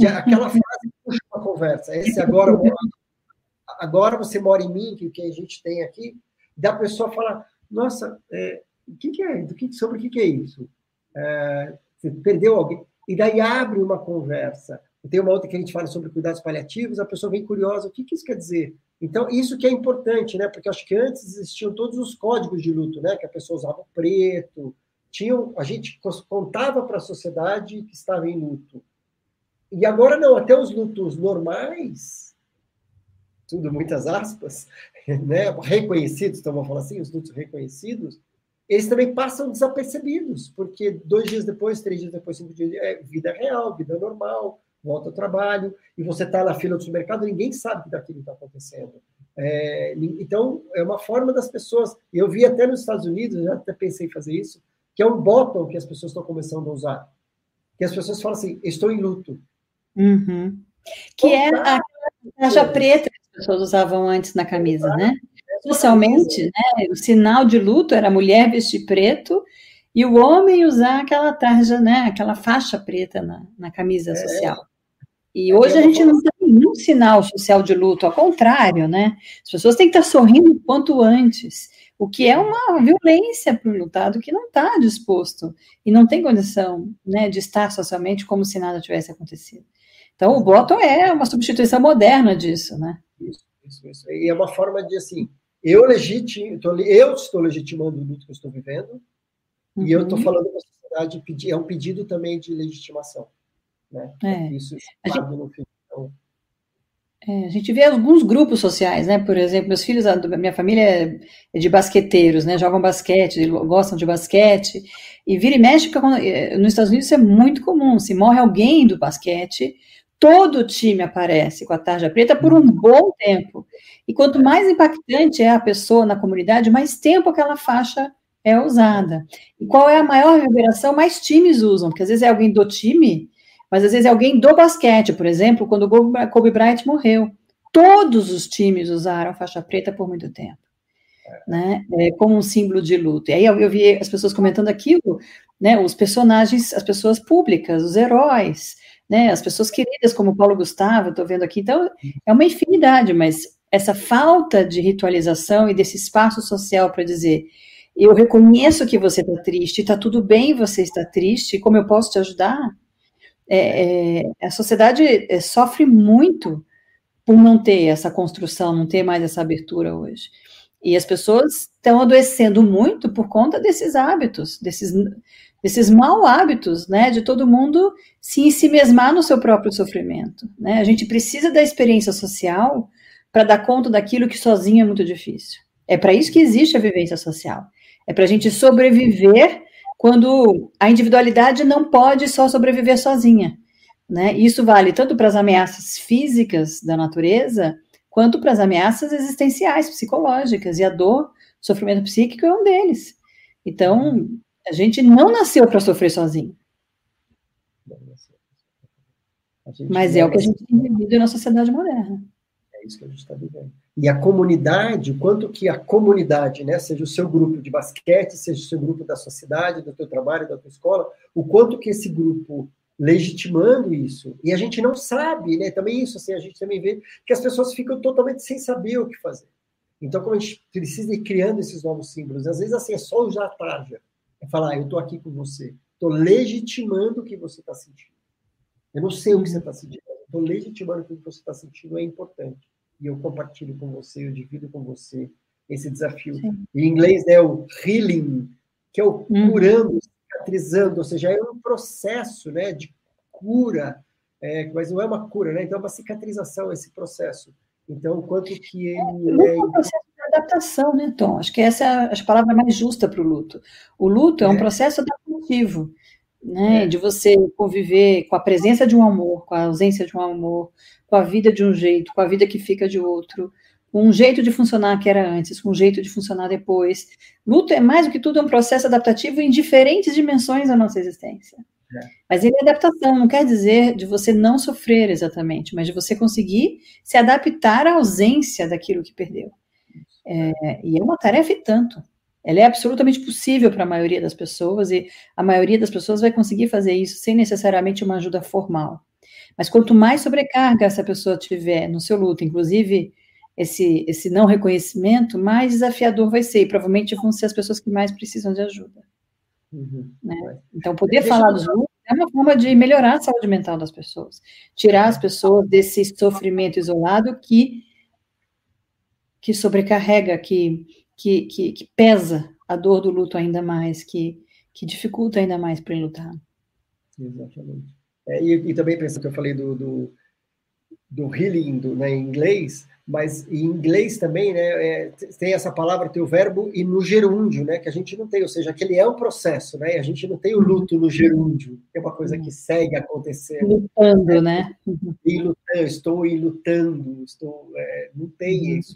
Aquela frase puxa uma conversa. Esse agora, agora você mora em mim, que, que a gente tem aqui, da pessoa falar, nossa, é, o que, que é? Do que, sobre o que, que é isso? É, você perdeu alguém. E daí abre uma conversa. Tem uma outra que a gente fala sobre cuidados paliativos, a pessoa vem curiosa, o que, que isso quer dizer? Então, isso que é importante, né? Porque acho que antes existiam todos os códigos de luto, né? Que a pessoa usava preto, tinham, a gente contava para a sociedade que estava em luto. E agora não, até os lutos normais, tudo muitas aspas, né? Reconhecidos, então vamos falar assim, os lutos reconhecidos, eles também passam desapercebidos, porque dois dias depois, três dias depois, cinco dias, é vida real, vida normal, volta ao trabalho, e você está na fila do supermercado, ninguém sabe que daquilo está acontecendo. É, então, é uma forma das pessoas, eu vi até nos Estados Unidos, já até pensei em fazer isso, que é um bottom que as pessoas estão começando a usar. Que as pessoas falam assim, estou em luto. Uhum. Que é a caixa preta que as pessoas usavam antes na camisa, né? Socialmente, né, o sinal de luto era a mulher vestir preto e o homem usar aquela tarja, né, aquela faixa preta na, na camisa é. social. E hoje a gente não tem nenhum sinal social de luto, ao contrário, né? As pessoas têm que estar sorrindo o quanto antes, o que é uma violência para o lutado que não está disposto e não tem condição né, de estar socialmente como se nada tivesse acontecido. Então, o bottom é uma substituição moderna disso, né? Isso, isso, isso. E é uma forma de, assim, eu, legitimo, eu estou legitimando o luto que eu estou vivendo, uhum. e eu estou uhum. falando para a sociedade, é um pedido também de legitimação. Né? É. Isso a gente, no então... é, a gente vê alguns grupos sociais, né? Por exemplo, meus filhos, a minha família é, é de basqueteiros, né? Jogam basquete, gostam de basquete, e vira e mexe, é, nos Estados Unidos isso é muito comum. Se morre alguém do basquete, todo o time aparece com a tarja preta por um bom tempo. E quanto mais impactante é a pessoa na comunidade, mais tempo aquela faixa é usada. E qual é a maior reverberação? Mais times usam, porque às vezes é alguém do time, mas às vezes é alguém do basquete, por exemplo, quando o Kobe Bryant morreu. Todos os times usaram faixa preta por muito tempo. Né, é, como um símbolo de luto. E aí eu, eu, vi as pessoas comentando aquilo, né, os personagens, as pessoas públicas, os heróis, né, as pessoas queridas como Paulo Gustavo, estou vendo aqui, então é uma infinidade, mas essa falta de ritualização e desse espaço social para dizer eu reconheço que você está triste, está tudo bem você estar triste, como eu posso te ajudar? É, é, a sociedade é, sofre muito por não ter essa construção, não ter mais essa abertura hoje. E as pessoas estão adoecendo muito por conta desses hábitos, desses, desses mau hábitos, né, de todo mundo se ensimesmar no seu próprio sofrimento. Né? A gente precisa da experiência social para dar conta daquilo que sozinho é muito difícil. É para isso que existe a vivência social. É para a gente sobreviver quando a individualidade não pode só sobreviver sozinha. Né? Isso vale tanto para as ameaças físicas da natureza, quanto para as ameaças existenciais, psicológicas. E a dor, sofrimento psíquico é um deles. Então, a gente não nasceu para sofrer sozinho. Mas é o que a gente tem vivido na sociedade moderna isso que a gente está vivendo. E a comunidade, o quanto que a comunidade, né, seja o seu grupo de basquete, seja o seu grupo da sociedade, do teu trabalho, da tua escola, o quanto que esse grupo legitimando isso. E a gente não sabe, né? Também isso, assim, a gente também vê que as pessoas ficam totalmente sem saber o que fazer. Então, como a gente precisa ir criando esses novos símbolos, às vezes assim é só usar a tarja, é falar, ah, eu estou aqui com você, estou legitimando o que você está sentindo. Eu não sei o que você está sentindo, estou legitimando o que você está sentindo, é importante e eu compartilho com você, eu divido com você esse desafio. Sim. Em inglês é o healing, que é o uhum. curando, cicatrizando, ou seja, é um processo né, de cura, é, mas não é uma cura, né? Então é uma cicatrização esse processo. Então, quanto que ele é... é adaptação, né, Tom? Acho que essa é a, palavra mais justa para o luto. O luto é um é. processo adaptativo, né? É. De você conviver com a presença de um amor, com a ausência de um amor, com a vida de um jeito, com a vida que fica de outro, com um jeito de funcionar que era antes, com um jeito de funcionar depois. Luto é mais do que tudo um processo adaptativo em diferentes dimensões da nossa existência. É. Mas ele é adaptação, não quer dizer de você não sofrer exatamente, mas de você conseguir se adaptar à ausência daquilo que perdeu. É, e é uma tarefa e tanto. Ela é absolutamente possível para a maioria das pessoas e a maioria das pessoas vai conseguir fazer isso sem necessariamente uma ajuda formal. Mas quanto mais sobrecarga essa pessoa tiver no seu luto, inclusive esse, esse não reconhecimento, mais desafiador vai ser. E provavelmente vão ser as pessoas que mais precisam de ajuda. Uhum. Né? Então, poder Deixa falar dos lutos é uma forma de melhorar a saúde mental das pessoas, tirar as pessoas desse sofrimento isolado que que sobrecarrega, que, que, que, que pesa a dor do luto ainda mais, que, que dificulta ainda mais para ele lutar. Exatamente. É, e, e, também pensando que eu falei do, do, do healing do, né, em inglês, mas em inglês também, né, é, tem essa palavra, tem o verbo e no gerúndio, né, que a gente não tem, ou seja, aquele é um processo, né, a gente não tem o luto no gerúndio, que é uma coisa que segue acontecendo. Lutando, né? E lutando, estou lutando, estou, é, não tem uhum. isso,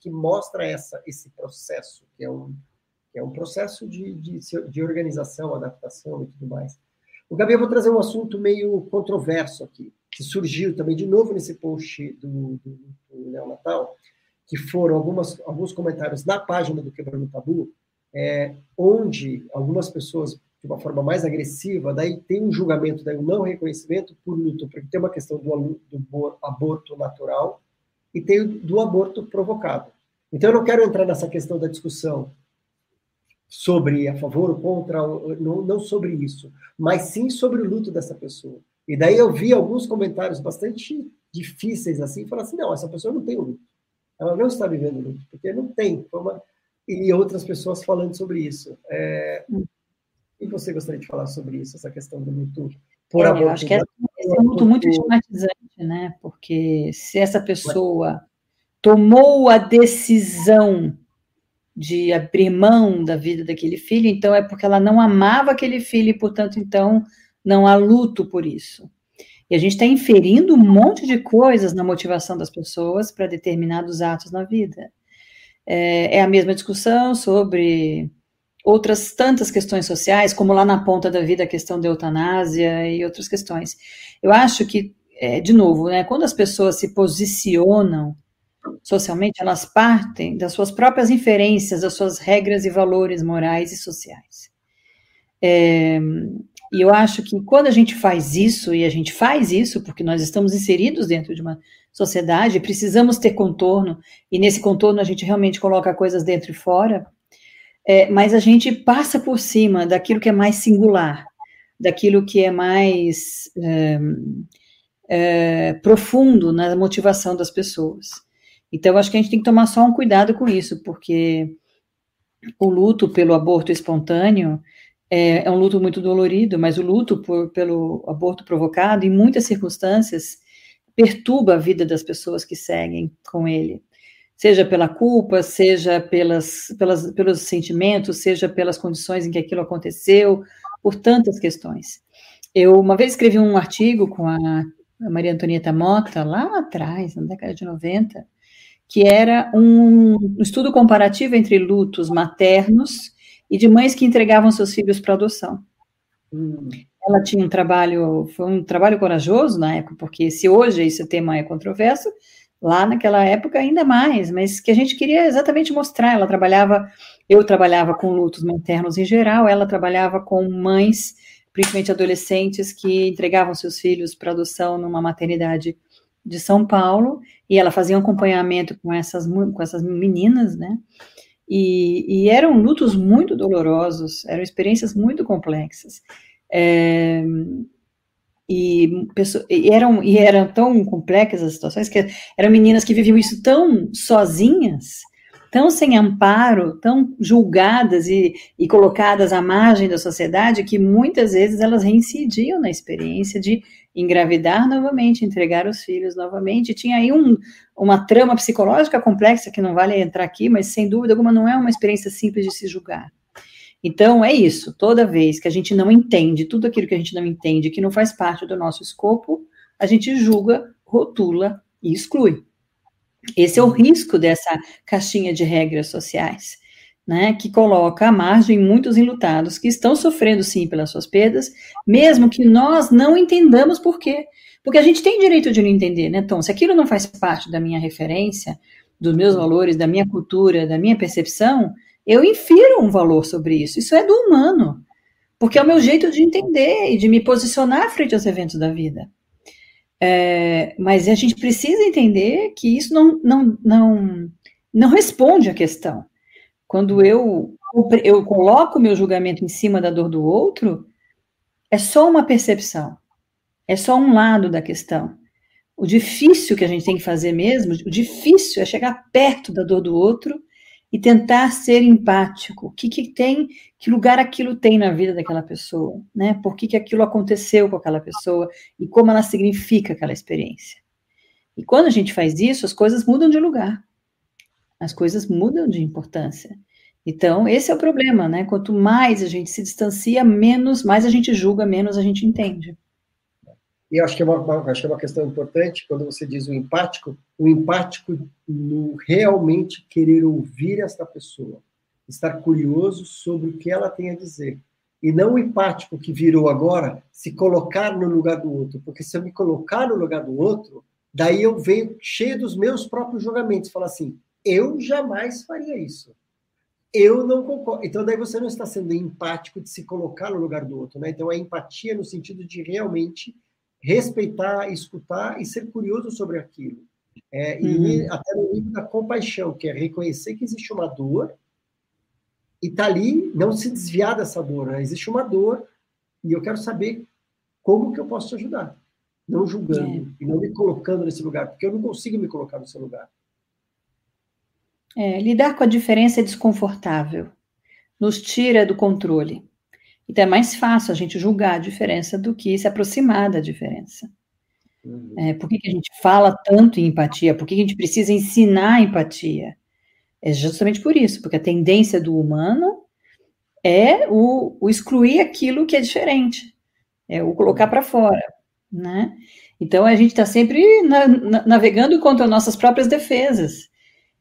que mostra essa, esse processo, que é um, que é um processo de, de, de organização, adaptação e tudo mais. O Gabi, eu vou trazer um assunto meio controverso aqui, que surgiu também de novo nesse post do, do, do Neonatal, que foram algumas, alguns comentários na página do Quebrando Tabu, é, onde algumas pessoas, de uma forma mais agressiva, daí tem um julgamento, daí um não reconhecimento por luto, porque tem uma questão do, do aborto natural e tem do aborto provocado. Então, eu não quero entrar nessa questão da discussão sobre a favor ou contra, não, não sobre isso, mas sim sobre o luto dessa pessoa. E daí eu vi alguns comentários bastante difíceis assim, falar assim, não, essa pessoa não tem o luto. Ela não está vivendo o luto, porque não tem. Uma... E outras pessoas falando sobre isso. É... E você gostaria de falar sobre isso, essa questão do luto por é, Eu acho que é, é um luto muito estigmatizante, né? Porque se essa pessoa tomou a decisão de abrir mão da vida daquele filho, então é porque ela não amava aquele filho e, portanto, então não há luto por isso. E a gente está inferindo um monte de coisas na motivação das pessoas para determinados atos na vida. É, é, a mesma discussão sobre outras tantas questões sociais, como lá na ponta da vida a questão da eutanásia e outras questões. Eu acho que, é, de novo, né, quando as pessoas se posicionam socialmente, elas partem das suas próprias inferências, das suas regras e valores morais e sociais. É, e eu acho que quando a gente faz isso, e a gente faz isso porque nós estamos inseridos dentro de uma sociedade, precisamos ter contorno, e nesse contorno a gente realmente coloca coisas dentro e fora, é, mas a gente passa por cima daquilo que é mais singular, daquilo que é mais é, é, profundo na motivação das pessoas. Então, acho que a gente tem que tomar só um cuidado com isso, porque o luto pelo aborto espontâneo é, é um luto muito dolorido, mas o luto por, pelo aborto provocado, em muitas circunstâncias, perturba a vida das pessoas que seguem com ele. Seja pela culpa, seja pelas, pelas, pelos sentimentos, seja pelas condições em que aquilo aconteceu, por tantas questões. Eu uma vez escrevi um artigo com a Maria Antonieta Mota, lá atrás, na década de 90, que era um estudo comparativo entre lutos maternos e de mães que entregavam seus filhos para adoção. Hum. Ela tinha um trabalho, foi um trabalho corajoso na época, porque se hoje esse tema é controverso, lá naquela época ainda mais, mas que a gente queria exatamente mostrar. Ela trabalhava, eu trabalhava com lutos maternos em geral, ela trabalhava com mães, principalmente adolescentes, que entregavam seus filhos para adoção numa maternidade de São Paulo, e ela fazia um acompanhamento com essas, com essas meninas, né? E, e eram lutos muito dolorosos, eram experiências muito complexas. É, e, e, eram, e eram tão complexas as situações que eram meninas que viviam isso tão sozinhas tão sem amparo, tão julgadas e, e colocadas à margem da sociedade, que muitas vezes elas reincidiam na experiência de engravidar novamente, entregar os filhos novamente. Tinha aí um, uma trama psicológica complexa que não vale entrar aqui, mas sem dúvida alguma não é uma experiência simples de se julgar. Então é isso, toda vez que a gente não entende tudo aquilo que a gente não entende, que não faz parte do nosso escopo, a gente julga, rotula e exclui. Esse é o risco dessa caixinha de regras sociais, né, que coloca à margem muitos enlutados que estão sofrendo sim pelas suas perdas, mesmo que nós não entendamos por quê. Porque a gente tem direito de não entender, né, Então, Se aquilo não faz parte da minha referência, dos meus valores, da minha cultura, da minha percepção, eu infiro um valor sobre isso. Isso é do humano, porque é o meu jeito de entender e de me posicionar frente aos eventos da vida. É, mas a gente precisa entender que isso não, não, não, não responde à questão. Quando eu, eu coloco o meu julgamento em cima da dor do outro, é só uma percepção, é só um lado da questão. O difícil que a gente tem que fazer mesmo, o difícil é chegar perto da dor do outro e tentar ser empático. O que, que tem, que lugar aquilo tem na vida daquela pessoa, né? Por que, que aquilo aconteceu com aquela pessoa e como ela significa aquela experiência. E quando a gente faz isso, as coisas mudam de lugar. As coisas mudam de importância. Então, esse é o problema, né? Quanto mais a gente se distancia, menos, mais a gente julga, menos a gente entende. E acho que, é uma, acho que é uma questão importante, quando você diz o empático, o empático no realmente querer ouvir esta pessoa, estar curioso sobre o que ela tem a dizer. E não o empático que virou agora se colocar no lugar do outro, porque se eu me colocar no lugar do outro, daí eu venho cheio dos meus próprios julgamentos, falar assim, eu jamais faria isso. Eu não concordo. Então, daí você não está sendo empático de se colocar no lugar do outro, né? Então, é empatia no sentido de realmente respeitar, escutar e ser curioso sobre aquilo. É, uhum. E até no nível da compaixão, que é reconhecer que existe uma dor e tá ali, não se desviar dessa dor. Né? Existe uma dor e eu quero saber como que eu posso te ajudar. Não julgando é. e não me colocando nesse lugar, porque eu não consigo me colocar no seu lugar. É, lidar com a diferença é desconfortável, nos tira do controle. Então é mais fácil a gente julgar a diferença do que se aproximar da diferença. Uhum. É, por que, que, a gente fala tanto em empatia? Por que, que a gente precisa ensinar empatia? É justamente por isso, porque a tendência do humano é o, o excluir aquilo que é diferente, é o colocar para fora, né? Então a gente está sempre na, na, navegando contra nossas próprias defesas.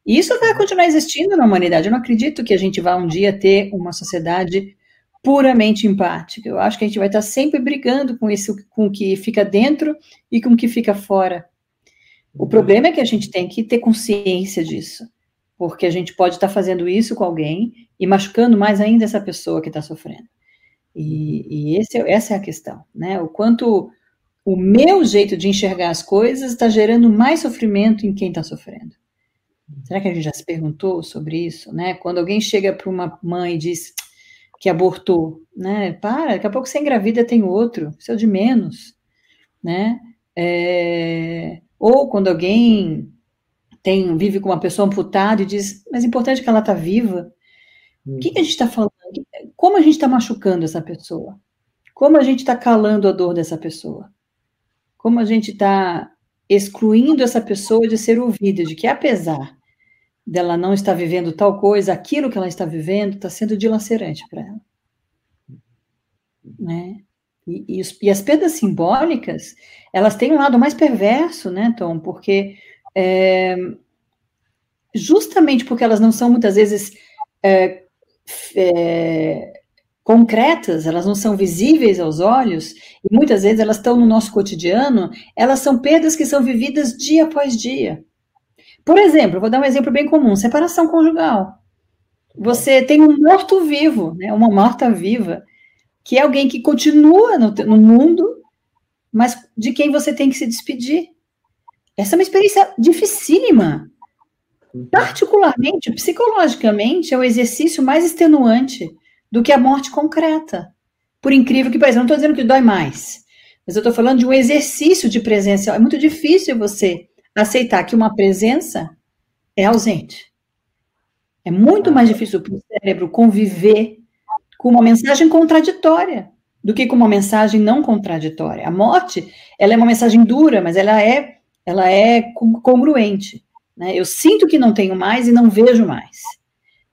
E isso vai continuar existindo na humanidade. Eu não acredito que a gente vá um dia ter uma sociedade puramente empática. Eu acho que a gente vai estar sempre brigando com isso, com o que fica dentro e com o que fica fora. O uhum. problema é que a gente tem que ter consciência disso, porque a gente pode estar fazendo isso com alguém e machucando mais ainda essa pessoa que está sofrendo. E, e esse, é, essa é a questão, né? O quanto o meu jeito de enxergar as coisas está gerando mais sofrimento em quem está sofrendo. Será que a gente já se perguntou sobre isso, né? Quando alguém chega para uma mãe e diz: que abortou, né? Para, daqui a pouco você engravida tem outro, o de menos, né? É, ou quando alguém tem vive com uma pessoa amputada e diz, mas é importante que ela está viva. O que, que a gente está falando? Como a gente está machucando essa pessoa? Como a gente está calando a dor dessa pessoa? Como a gente está excluindo essa pessoa de ser ouvida, de que apesar dela não estar vivendo tal coisa, aquilo que ela está vivendo está sendo dilacerante para ela. Né? E, e, os, e, as perdas simbólicas, elas têm um lado mais perverso, né, Tom? Porque é, justamente porque elas não são muitas vezes é, é, concretas, elas não são visíveis aos olhos, e muitas vezes elas estão no nosso cotidiano, elas são perdas que são vividas dia após dia. Por exemplo, vou dar um exemplo bem comum: separação conjugal. Você tem um morto-vivo, né, uma morta-viva, que é alguém que continua no, no mundo, mas de quem você tem que se despedir. Essa é uma experiência dificílima. Particularmente, psicologicamente, é o exercício mais extenuante do que a morte concreta. Por incrível que pareça, não estou dizendo que dói mais, mas eu estou falando de um exercício de presença. É muito difícil você aceitar que uma presença é ausente. É muito mais difícil para o cérebro conviver com uma mensagem contraditória do que com uma mensagem não contraditória. A morte, ela é uma mensagem dura, mas ela é, ela é congruente. Né? Eu sinto que não tenho mais e não vejo mais.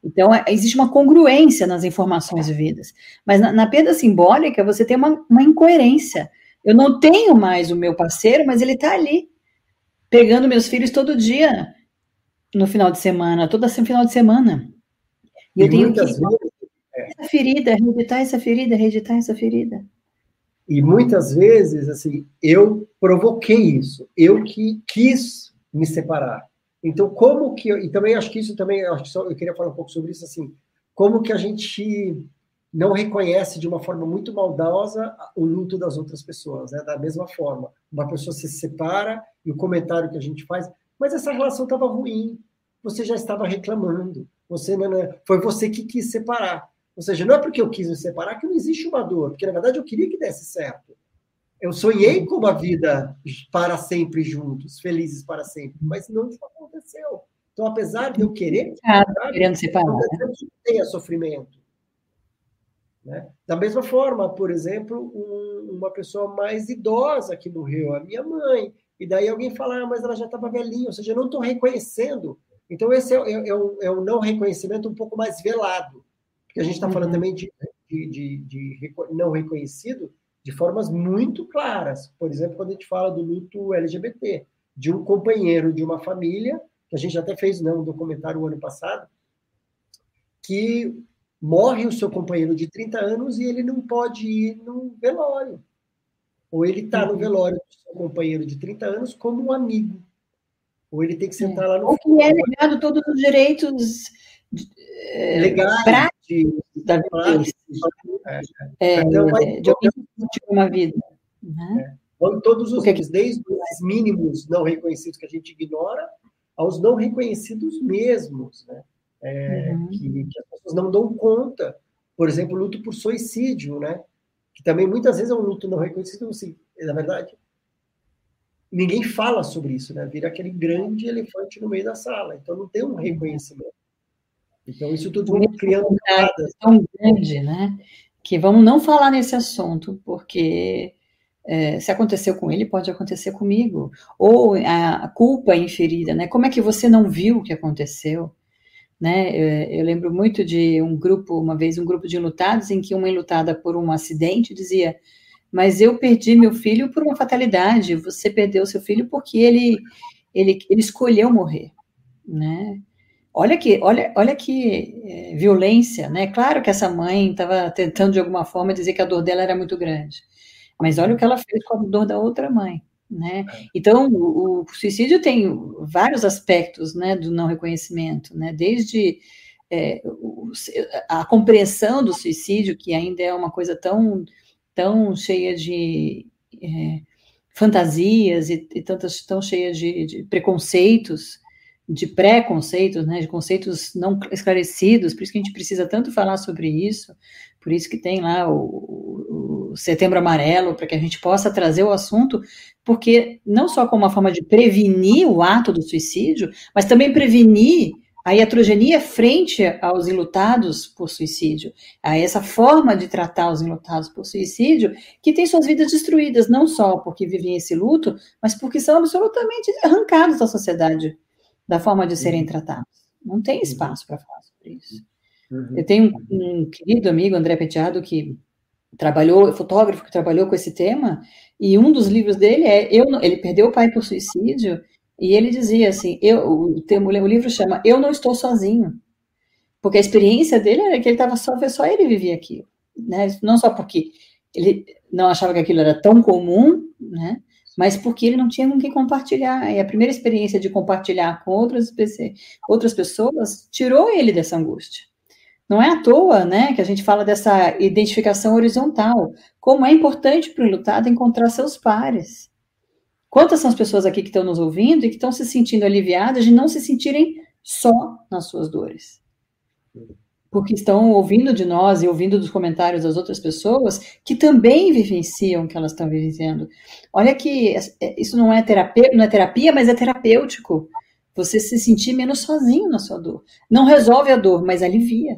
Então, é, existe uma congruência nas informações vividas. Mas na, na perda simbólica, você tem uma, uma incoerência. Eu não tenho mais o meu parceiro, mas ele está ali, pegando meus filhos todo dia, no final de semana, todo final de semana. E, eu tenho que vezes, é. essa ferida, reeditar essa ferida, reeditar essa ferida. E muitas vezes, assim, eu provoquei isso, eu que quis me separar. Então, como que e também acho que isso também eu, só, eu queria falar um pouco sobre isso assim, como que a gente não reconhece de uma forma muito maldosa o luto das outras pessoas, né? Da mesma forma, uma pessoa se separa e o comentário que a gente faz, mas essa relação estava ruim, você já estava reclamando, você não, não, foi você que quis separar. Ou seja, não é porque eu quis me separar que não existe uma dor, porque na verdade eu queria que desse certo. Eu sonhei com uma vida para sempre juntos, felizes para sempre, mas não aconteceu. Então, apesar de eu querer, ah, querendo separar, né? tenha sofrimento. Né? Da mesma forma, por exemplo, um, uma pessoa mais idosa que morreu, a minha mãe, e daí alguém fala, ah, mas ela já estava velhinha, ou seja, eu não estou reconhecendo. Então, esse é, é, é, um, é um não reconhecimento um pouco mais velado, porque a gente está falando uhum. também de, de, de, de não reconhecido, de formas muito claras. Por exemplo, quando a gente fala do luto LGBT, de um companheiro de uma família, que a gente até fez né, um documentário o ano passado, que morre o seu companheiro de 30 anos e ele não pode ir no velório. Ou ele está no uhum. velório do seu companheiro de 30 anos como um amigo. Ou ele tem que sentar é. lá no. Ou que é negado todos os direitos é, legais práticos da vida. É, é, então, vai, de alguém que uma vida. Né? É. todos os níveis, desde os mínimos não reconhecidos que a gente ignora, aos não reconhecidos mesmos, né? É, uhum. que, que, as pessoas não dão conta. Por exemplo, luto por suicídio, né? Que também muitas vezes é um luto não reconhecido, assim, na verdade, ninguém fala sobre isso, né? Vira aquele grande elefante no meio da sala. Então não tem um reconhecimento. Então isso tudo vai criando camadas. tão grande, né? Que vamos não falar nesse assunto, porque é, se aconteceu com ele, pode acontecer comigo. Ou a culpa inferida, né? Como é que você não viu o que aconteceu? Né? Eu, eu, lembro muito de um grupo, uma vez um grupo de enlutados, em que uma enlutada por um acidente dizia: Mas eu perdi meu filho por uma fatalidade. Você perdeu seu filho porque ele, ele, ele escolheu morrer, né? Olha que, olha, olha que é, violência, né? Claro que essa mãe estava tentando de alguma forma dizer que a dor dela era muito grande, mas olha o que ela fez com a dor da outra mãe, né? É. Então, o, o suicídio tem vários aspectos, né, do não reconhecimento, né? Desde é, o, a compreensão do suicídio, que ainda é uma coisa tão, tão cheia de é, fantasias e, e tantas, tão cheia de, de preconceitos, de preconceitos, né, de conceitos não esclarecidos, por isso que a gente precisa tanto falar sobre isso, por isso que tem lá o, o Setembro Amarelo, para que a gente possa trazer o assunto, porque não só como uma forma de prevenir o ato do suicídio, mas também prevenir a iatrogenia frente aos enlutados por suicídio, a essa forma de tratar os enlutados por suicídio, que tem suas vidas destruídas, não só porque vivem esse luto, mas porque são absolutamente arrancados da sociedade da forma de serem uhum. tratados. Não tem uhum. espaço para falar sobre isso. Uhum. Eu tenho um, um, querido amigo, André Petiado, que trabalhou, fotógrafo que trabalhou com esse tema, e um dos livros dele é eu, ele perdeu o pai por suicídio, e ele dizia assim, eu, o, termo, o livro chama Eu Não Estou Sozinho, porque a experiência dele era que ele estava só, só ele vivia aquilo, né? Não só porque ele não achava que aquilo era tão comum, né? mas porque ele não tinha com quem compartilhar. E a primeira experiência de compartilhar com outras, outras pessoas tirou ele dessa angústia. Não é à toa, né, que a gente fala dessa identificação horizontal. Como é importante para o lutado encontrar seus pares. Quantas são as pessoas aqui que estão nos ouvindo e que estão se sentindo aliviadas de não se sentirem só nas suas dores? porque estão ouvindo de nós e ouvindo dos comentários das outras pessoas que também vivenciam o que elas estão vivenciando. Olha que é, isso não é terapia, não é terapia, mas é terapêutico. você se sentir menos sozinho na sua dor. Não resolve a dor, mas alivia.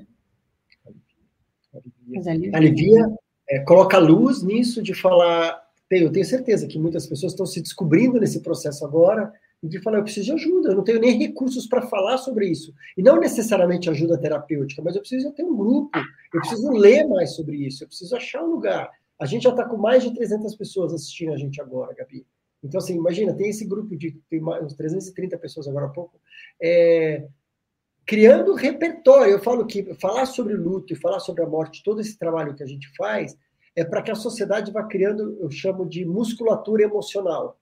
Alivia, mas alivia, alivia é, coloca luz nisso de falar. Eu tenho certeza que muitas pessoas estão se descobrindo nesse processo agora e de falar: eu preciso de ajuda, eu não tenho nem recursos para falar sobre isso. E não necessariamente ajuda terapêutica, mas eu preciso ter um grupo, eu preciso ler mais sobre isso, eu preciso achar um lugar. A gente já está com mais de 300 pessoas assistindo a gente agora, Gabi. Então, assim, imagina, tem esse grupo de tem uns 330 pessoas agora há pouco, é, criando repertório. Eu falo que falar sobre luto e falar sobre a morte, todo esse trabalho que a gente faz, é para que a sociedade vá criando, eu chamo de musculatura emocional,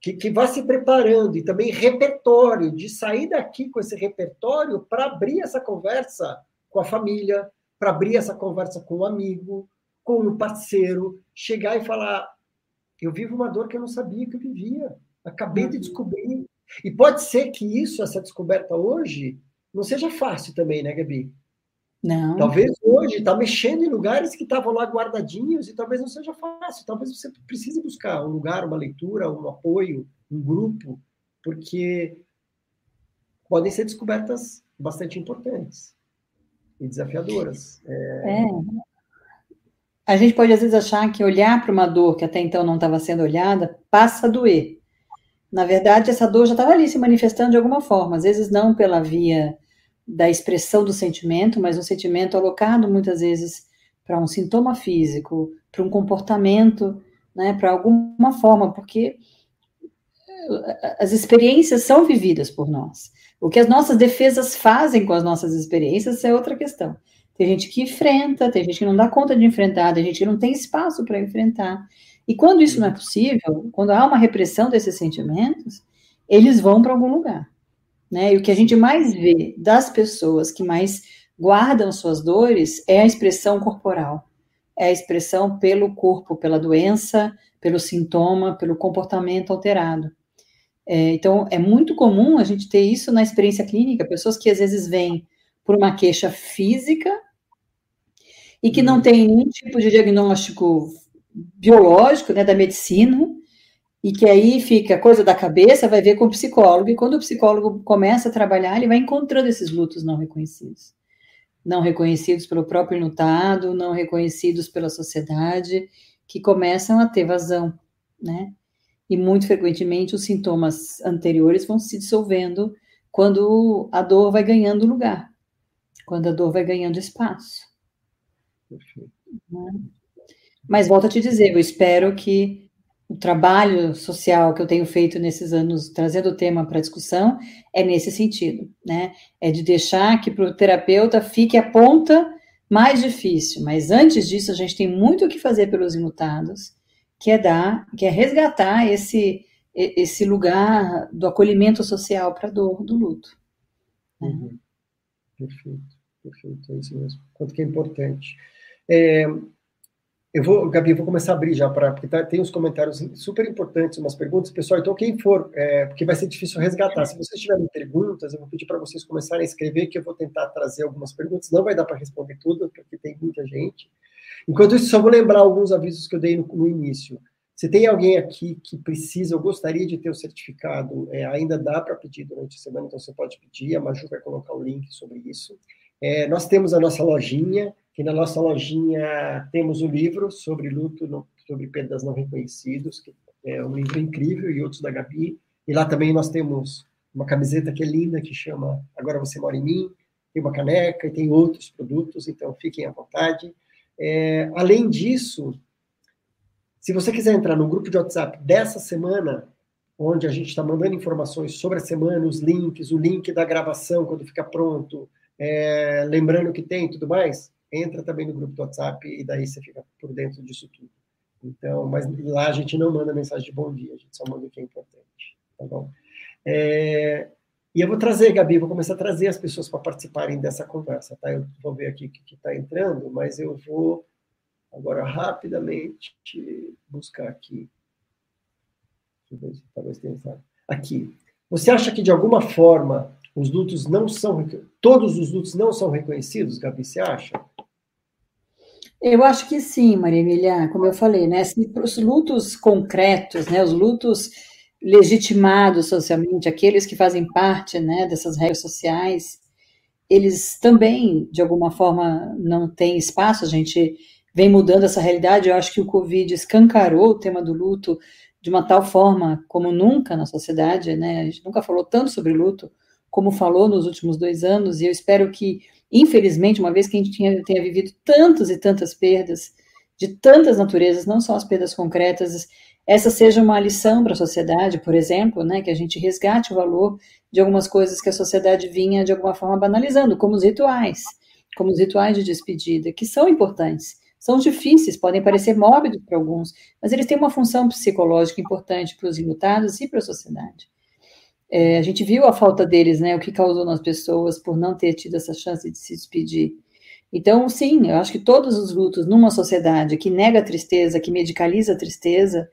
que, que vá se preparando e também repertório, de sair daqui com esse repertório para abrir essa conversa com a família, para abrir essa conversa com o um amigo, com um parceiro, chegar e falar: eu vivo uma dor que eu não sabia que eu vivia, acabei uhum. de descobrir. E pode ser que isso, essa descoberta hoje, não seja fácil também, né, Gabi? Não. Talvez hoje está mexendo em lugares que estavam lá guardadinhos e talvez não seja fácil. Talvez você precise buscar um lugar, uma leitura, um apoio, um grupo, porque podem ser descobertas bastante importantes e desafiadoras. É... é. A gente pode às vezes achar que olhar para uma dor que até então não estava sendo olhada passa a doer. Na verdade, essa dor já estava ali se manifestando de alguma forma, às vezes não pela via da expressão do sentimento, mas um sentimento alocado muitas vezes para um sintoma físico, para um comportamento, né, para alguma forma, porque eh, as experiências são vividas por nós. O que as nossas defesas fazem com as nossas experiências é outra questão. Tem gente que enfrenta, tem gente que não dá conta de enfrentar, tem gente que não tem espaço para enfrentar. E quando isso não é possível, quando há uma repressão desses sentimentos, eles vão para algum lugar. Né? E o que a gente mais vê das pessoas que mais guardam suas dores é a expressão corporal, é a expressão pelo corpo, pela doença, pelo sintoma, pelo comportamento alterado. É, então, é muito comum a gente ter isso na experiência clínica, pessoas que às vezes vêm por uma queixa física e que não uhum. tem nenhum tipo de diagnóstico biológico, né, da medicina, e que aí fica coisa da cabeça, vai ver com o psicólogo, e quando o psicólogo começa a trabalhar, ele vai encontrando esses lutos não reconhecidos. Não reconhecidos pelo próprio lutado, não reconhecidos pela sociedade, que começam a ter vazão, né? E muito frequentemente os sintomas anteriores vão se dissolvendo quando a dor vai ganhando lugar, quando a dor vai ganhando espaço. Perfeito. Né? Mas volto a te dizer, eu espero que o trabalho social que eu tenho feito nesses anos, trazendo o tema para discussão, é nesse sentido, né? É de deixar que para o terapeuta fique a ponta mais difícil, mas antes disso a gente tem muito o que fazer pelos enlutados, que é dar, que é resgatar esse esse lugar do acolhimento social para a dor do luto. Né? Uhum. Perfeito, perfeito, é isso mesmo. Quanto que é importante. É, eu vou, Gabi, eu vou começar a abrir já para porque tá, tem uns comentários super importantes, umas perguntas, pessoal. Então quem for, é, porque vai ser difícil resgatar. Se vocês tiverem perguntas, eu vou pedir para vocês começarem a escrever, que eu vou tentar trazer algumas perguntas. Não vai dar para responder tudo, porque tem muita gente. Enquanto isso, só vou lembrar alguns avisos que eu dei no, no início. Se tem alguém aqui que precisa, eu gostaria de ter o certificado, é, ainda dá para pedir durante a semana, então você pode pedir. A Maju vai colocar o link sobre isso. É, nós temos a nossa lojinha que na nossa lojinha temos o um livro sobre luto, sobre perdas não reconhecidos, que é um livro incrível, e outros da Gabi. E lá também nós temos uma camiseta que é linda, que chama Agora Você Mora em Mim, tem uma caneca e tem outros produtos, então fiquem à vontade. É, além disso, se você quiser entrar no grupo de WhatsApp dessa semana, onde a gente está mandando informações sobre a semana, os links, o link da gravação quando fica pronto, é, lembrando que tem e tudo mais, entra também no grupo do WhatsApp e daí você fica por dentro disso tudo. Então, mas lá a gente não manda mensagem de bom dia, a gente só manda o que é importante, tá bom? É, e eu vou trazer, Gabi, vou começar a trazer as pessoas para participarem dessa conversa, tá? Eu vou ver aqui o que está entrando, mas eu vou agora rapidamente buscar aqui. Deixa eu ver se talvez tenha aqui. Você acha que de alguma forma os lutos não são todos os lutos não são reconhecidos, Gabi? Você acha? Eu acho que sim, Maria Emília, como eu falei, né? Os lutos concretos, né? Os lutos legitimados socialmente, aqueles que fazem parte né, dessas regras sociais, eles também, de alguma forma, não têm espaço. A gente vem mudando essa realidade. Eu acho que o Covid escancarou o tema do luto de uma tal forma como nunca na sociedade, né? A gente nunca falou tanto sobre luto como falou nos últimos dois anos, e eu espero que, infelizmente, uma vez que a gente tinha, tenha vivido tantas e tantas perdas, de tantas naturezas, não só as perdas concretas, essa seja uma lição para a sociedade, por exemplo, né, que a gente resgate o valor de algumas coisas que a sociedade vinha, de alguma forma, banalizando, como os rituais, como os rituais de despedida, que são importantes, são difíceis, podem parecer mórbidos para alguns, mas eles têm uma função psicológica importante para os enlutados e para a sociedade. É, a gente viu a falta deles, né, o que causou nas pessoas por não ter tido essa chance de se despedir. Então, sim, eu acho que todos os lutos numa sociedade que nega a tristeza, que medicaliza a tristeza,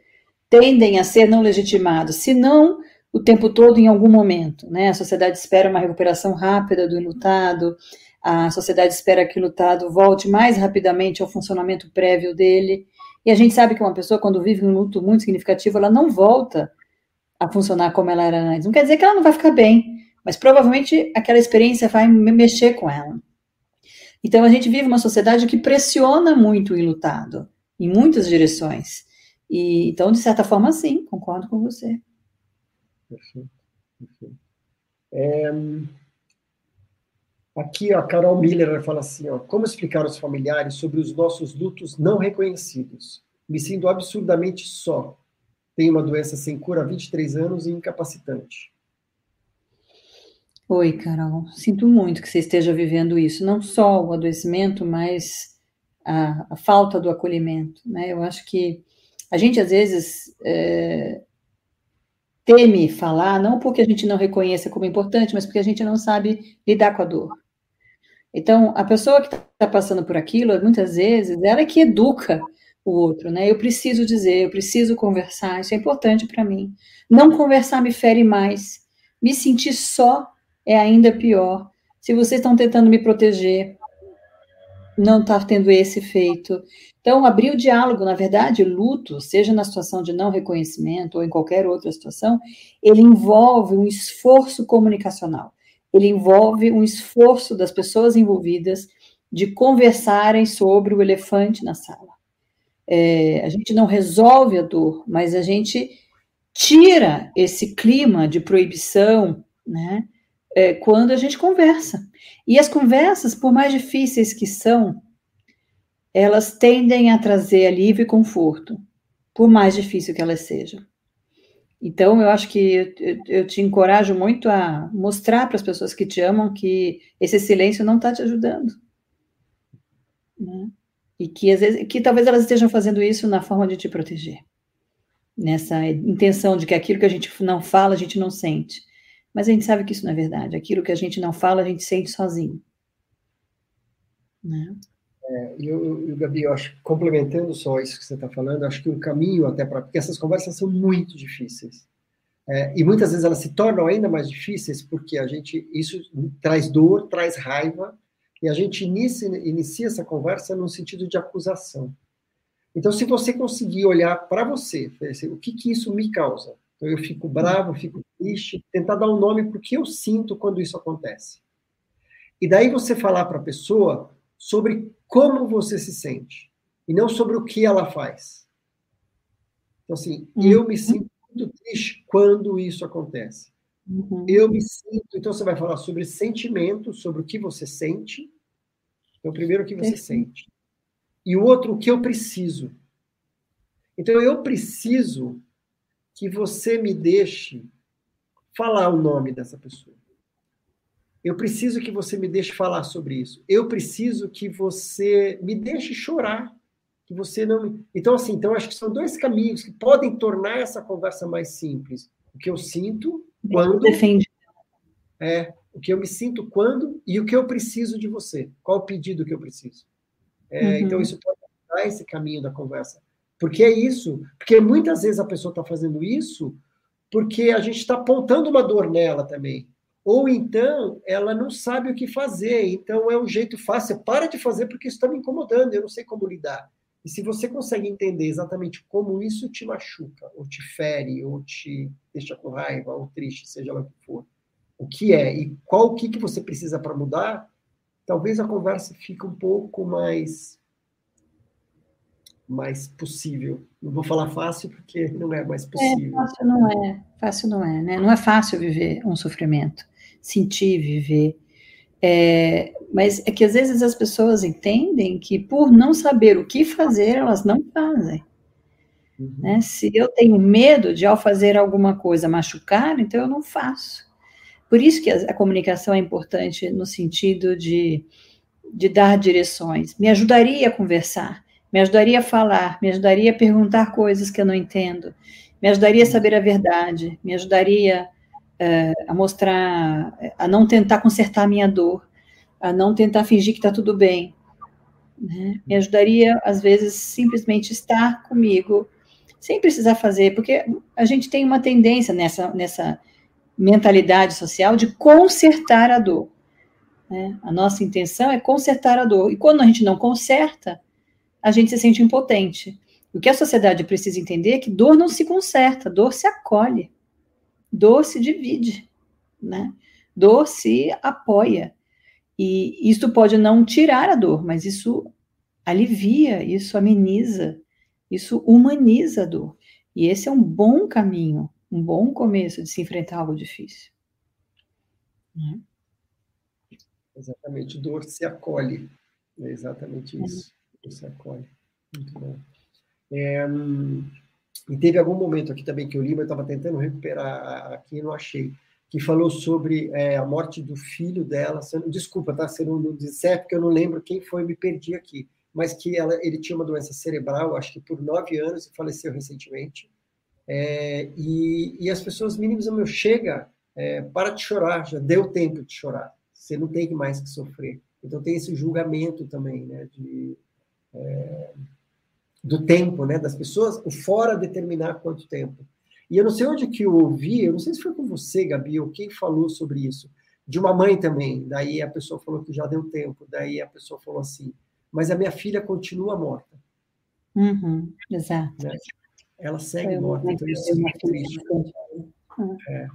tendem a ser não legitimados, se não o tempo todo em algum momento. Né? A sociedade espera uma recuperação rápida do enlutado, a sociedade espera que o lutado volte mais rapidamente ao funcionamento prévio dele. E a gente sabe que uma pessoa, quando vive um luto muito significativo, ela não volta a funcionar como ela era antes. Não quer dizer que ela não vai ficar bem, mas provavelmente aquela experiência vai mexer com ela. Então a gente vive uma sociedade que pressiona muito o enlutado, em muitas direções. E, então, de certa forma, sim, concordo com você. Perfeito. É, Aqui a Carol Miller fala assim: ó, como explicar aos familiares sobre os nossos lutos não reconhecidos? Me sinto absurdamente só. Tenho uma doença sem cura há 23 anos e incapacitante. Oi, Carol. Sinto muito que você esteja vivendo isso. Não só o adoecimento, mas a, a falta do acolhimento. Né? Eu acho que a gente, às vezes, é, teme falar, não porque a gente não reconheça como importante, mas porque a gente não sabe lidar com a dor. Então, a pessoa que está passando por aquilo, muitas vezes, ela é que educa o outro, né? Eu preciso dizer, eu preciso conversar, isso é importante para mim. Não conversar me fere mais. Me sentir só é ainda pior. Se vocês estão tentando me proteger, não está tendo esse efeito. Então, abrir o diálogo, na verdade, luto, seja na situação de não reconhecimento ou em qualquer outra situação, ele envolve um esforço comunicacional ele envolve um esforço das pessoas envolvidas de conversarem sobre o elefante na sala. É, a gente não resolve a dor, mas a gente tira esse clima de proibição, né? É, quando a gente conversa. E as conversas, por mais difíceis que são, elas tendem a trazer alívio e conforto, por mais difícil que elas sejam. Então, eu acho que eu, eu te encorajo muito a mostrar para as pessoas que te amam que esse silêncio não está te ajudando. Né? E que, às vezes, que talvez elas estejam fazendo isso na forma de te proteger. Nessa intenção de que aquilo que a gente não fala, a gente não sente. Mas a gente sabe que isso não é verdade. Aquilo que a gente não fala, a gente sente sozinho. Né? É, eu, eu, Gabi, eu acho, complementando só isso que você está falando, acho que o caminho até para. Porque essas conversas são muito difíceis. É, e muitas vezes elas se tornam ainda mais difíceis porque a gente. Isso traz dor, traz raiva, e a gente inicia, inicia essa conversa no sentido de acusação. Então, se você conseguir olhar para você, assim, o que, que isso me causa? Então, eu fico bravo, fico triste, tentar dar um nome para o que eu sinto quando isso acontece. E daí você falar para a pessoa sobre como você se sente e não sobre o que ela faz. Então, assim, uhum. eu me sinto muito triste quando isso acontece. Uhum. Eu me sinto. Então, você vai falar sobre sentimento, sobre o que você sente. Então, primeiro, o que você sente. E o outro, o que eu preciso. Então, eu preciso que você me deixe falar o nome dessa pessoa. Eu preciso que você me deixe falar sobre isso. Eu preciso que você me deixe chorar. Que você não. Então, assim, então acho que são dois caminhos que podem tornar essa conversa mais simples. O que eu sinto quando. Defende. É, o que eu me sinto quando e o que eu preciso de você. Qual o pedido que eu preciso? É, uhum. Então, isso pode dar esse caminho da conversa. Porque é isso. Porque muitas vezes a pessoa está fazendo isso porque a gente está apontando uma dor nela também. Ou então ela não sabe o que fazer, então é um jeito fácil, para de fazer porque isso está me incomodando, eu não sei como lidar. E se você consegue entender exatamente como isso te machuca, ou te fere, ou te deixa com raiva, ou triste, seja lá o que for, o que é e qual o que, que você precisa para mudar, talvez a conversa fique um pouco mais mais possível. Não vou falar fácil porque não é mais é, possível. É, fácil não é, fácil não é, né? Não é fácil viver um sofrimento, sentir, viver. É, mas é que às vezes as pessoas entendem que por não saber o que fazer, elas não fazem. Uhum. Né? Se eu tenho medo de, ao fazer alguma coisa, machucar, então eu não faço. Por isso que a, a comunicação é importante no sentido de, de dar direções. Me ajudaria a conversar, me ajudaria a falar, me ajudaria a perguntar coisas que eu não entendo, me ajudaria a saber a verdade, me ajudaria a mostrar, a não tentar consertar a minha dor, a não tentar fingir que está tudo bem. Né? Me ajudaria, às vezes, simplesmente estar comigo, sem precisar fazer, porque a gente tem uma tendência nessa, nessa mentalidade social de consertar a dor. Né? A nossa intenção é consertar a dor. E quando a gente não conserta, a gente se sente impotente. O que a sociedade precisa entender é que dor não se conserta, dor se acolhe, dor se divide, né? Dor se apoia. E isso pode não tirar a dor, mas isso alivia, isso ameniza, isso humaniza a dor. E esse é um bom caminho um bom começo de se enfrentar algo difícil. Né? Exatamente, dor se acolhe. É exatamente é. isso. Dor se acolhe. Muito bom. É, e teve algum momento aqui também que eu li, mas eu estava tentando recuperar aqui e não achei, que falou sobre é, a morte do filho dela. Desculpa, tá? Se eu não disser, porque eu não lembro quem foi, me perdi aqui. Mas que ela, ele tinha uma doença cerebral, acho que por nove anos, e faleceu recentemente. É, e, e, as pessoas mínimas, meu, chega, é, para de chorar, já deu tempo de chorar, você não tem mais que sofrer. Então tem esse julgamento também, né, de, é, do tempo, né, das pessoas, o fora determinar quanto tempo. E eu não sei onde que eu ouvi, eu não sei se foi com você, Gabi, ou quem falou sobre isso, de uma mãe também. Daí a pessoa falou que já deu tempo, daí a pessoa falou assim, mas a minha filha continua morta. Uhum, exato. Né? ela segue morta. Então, isso é muito triste. É,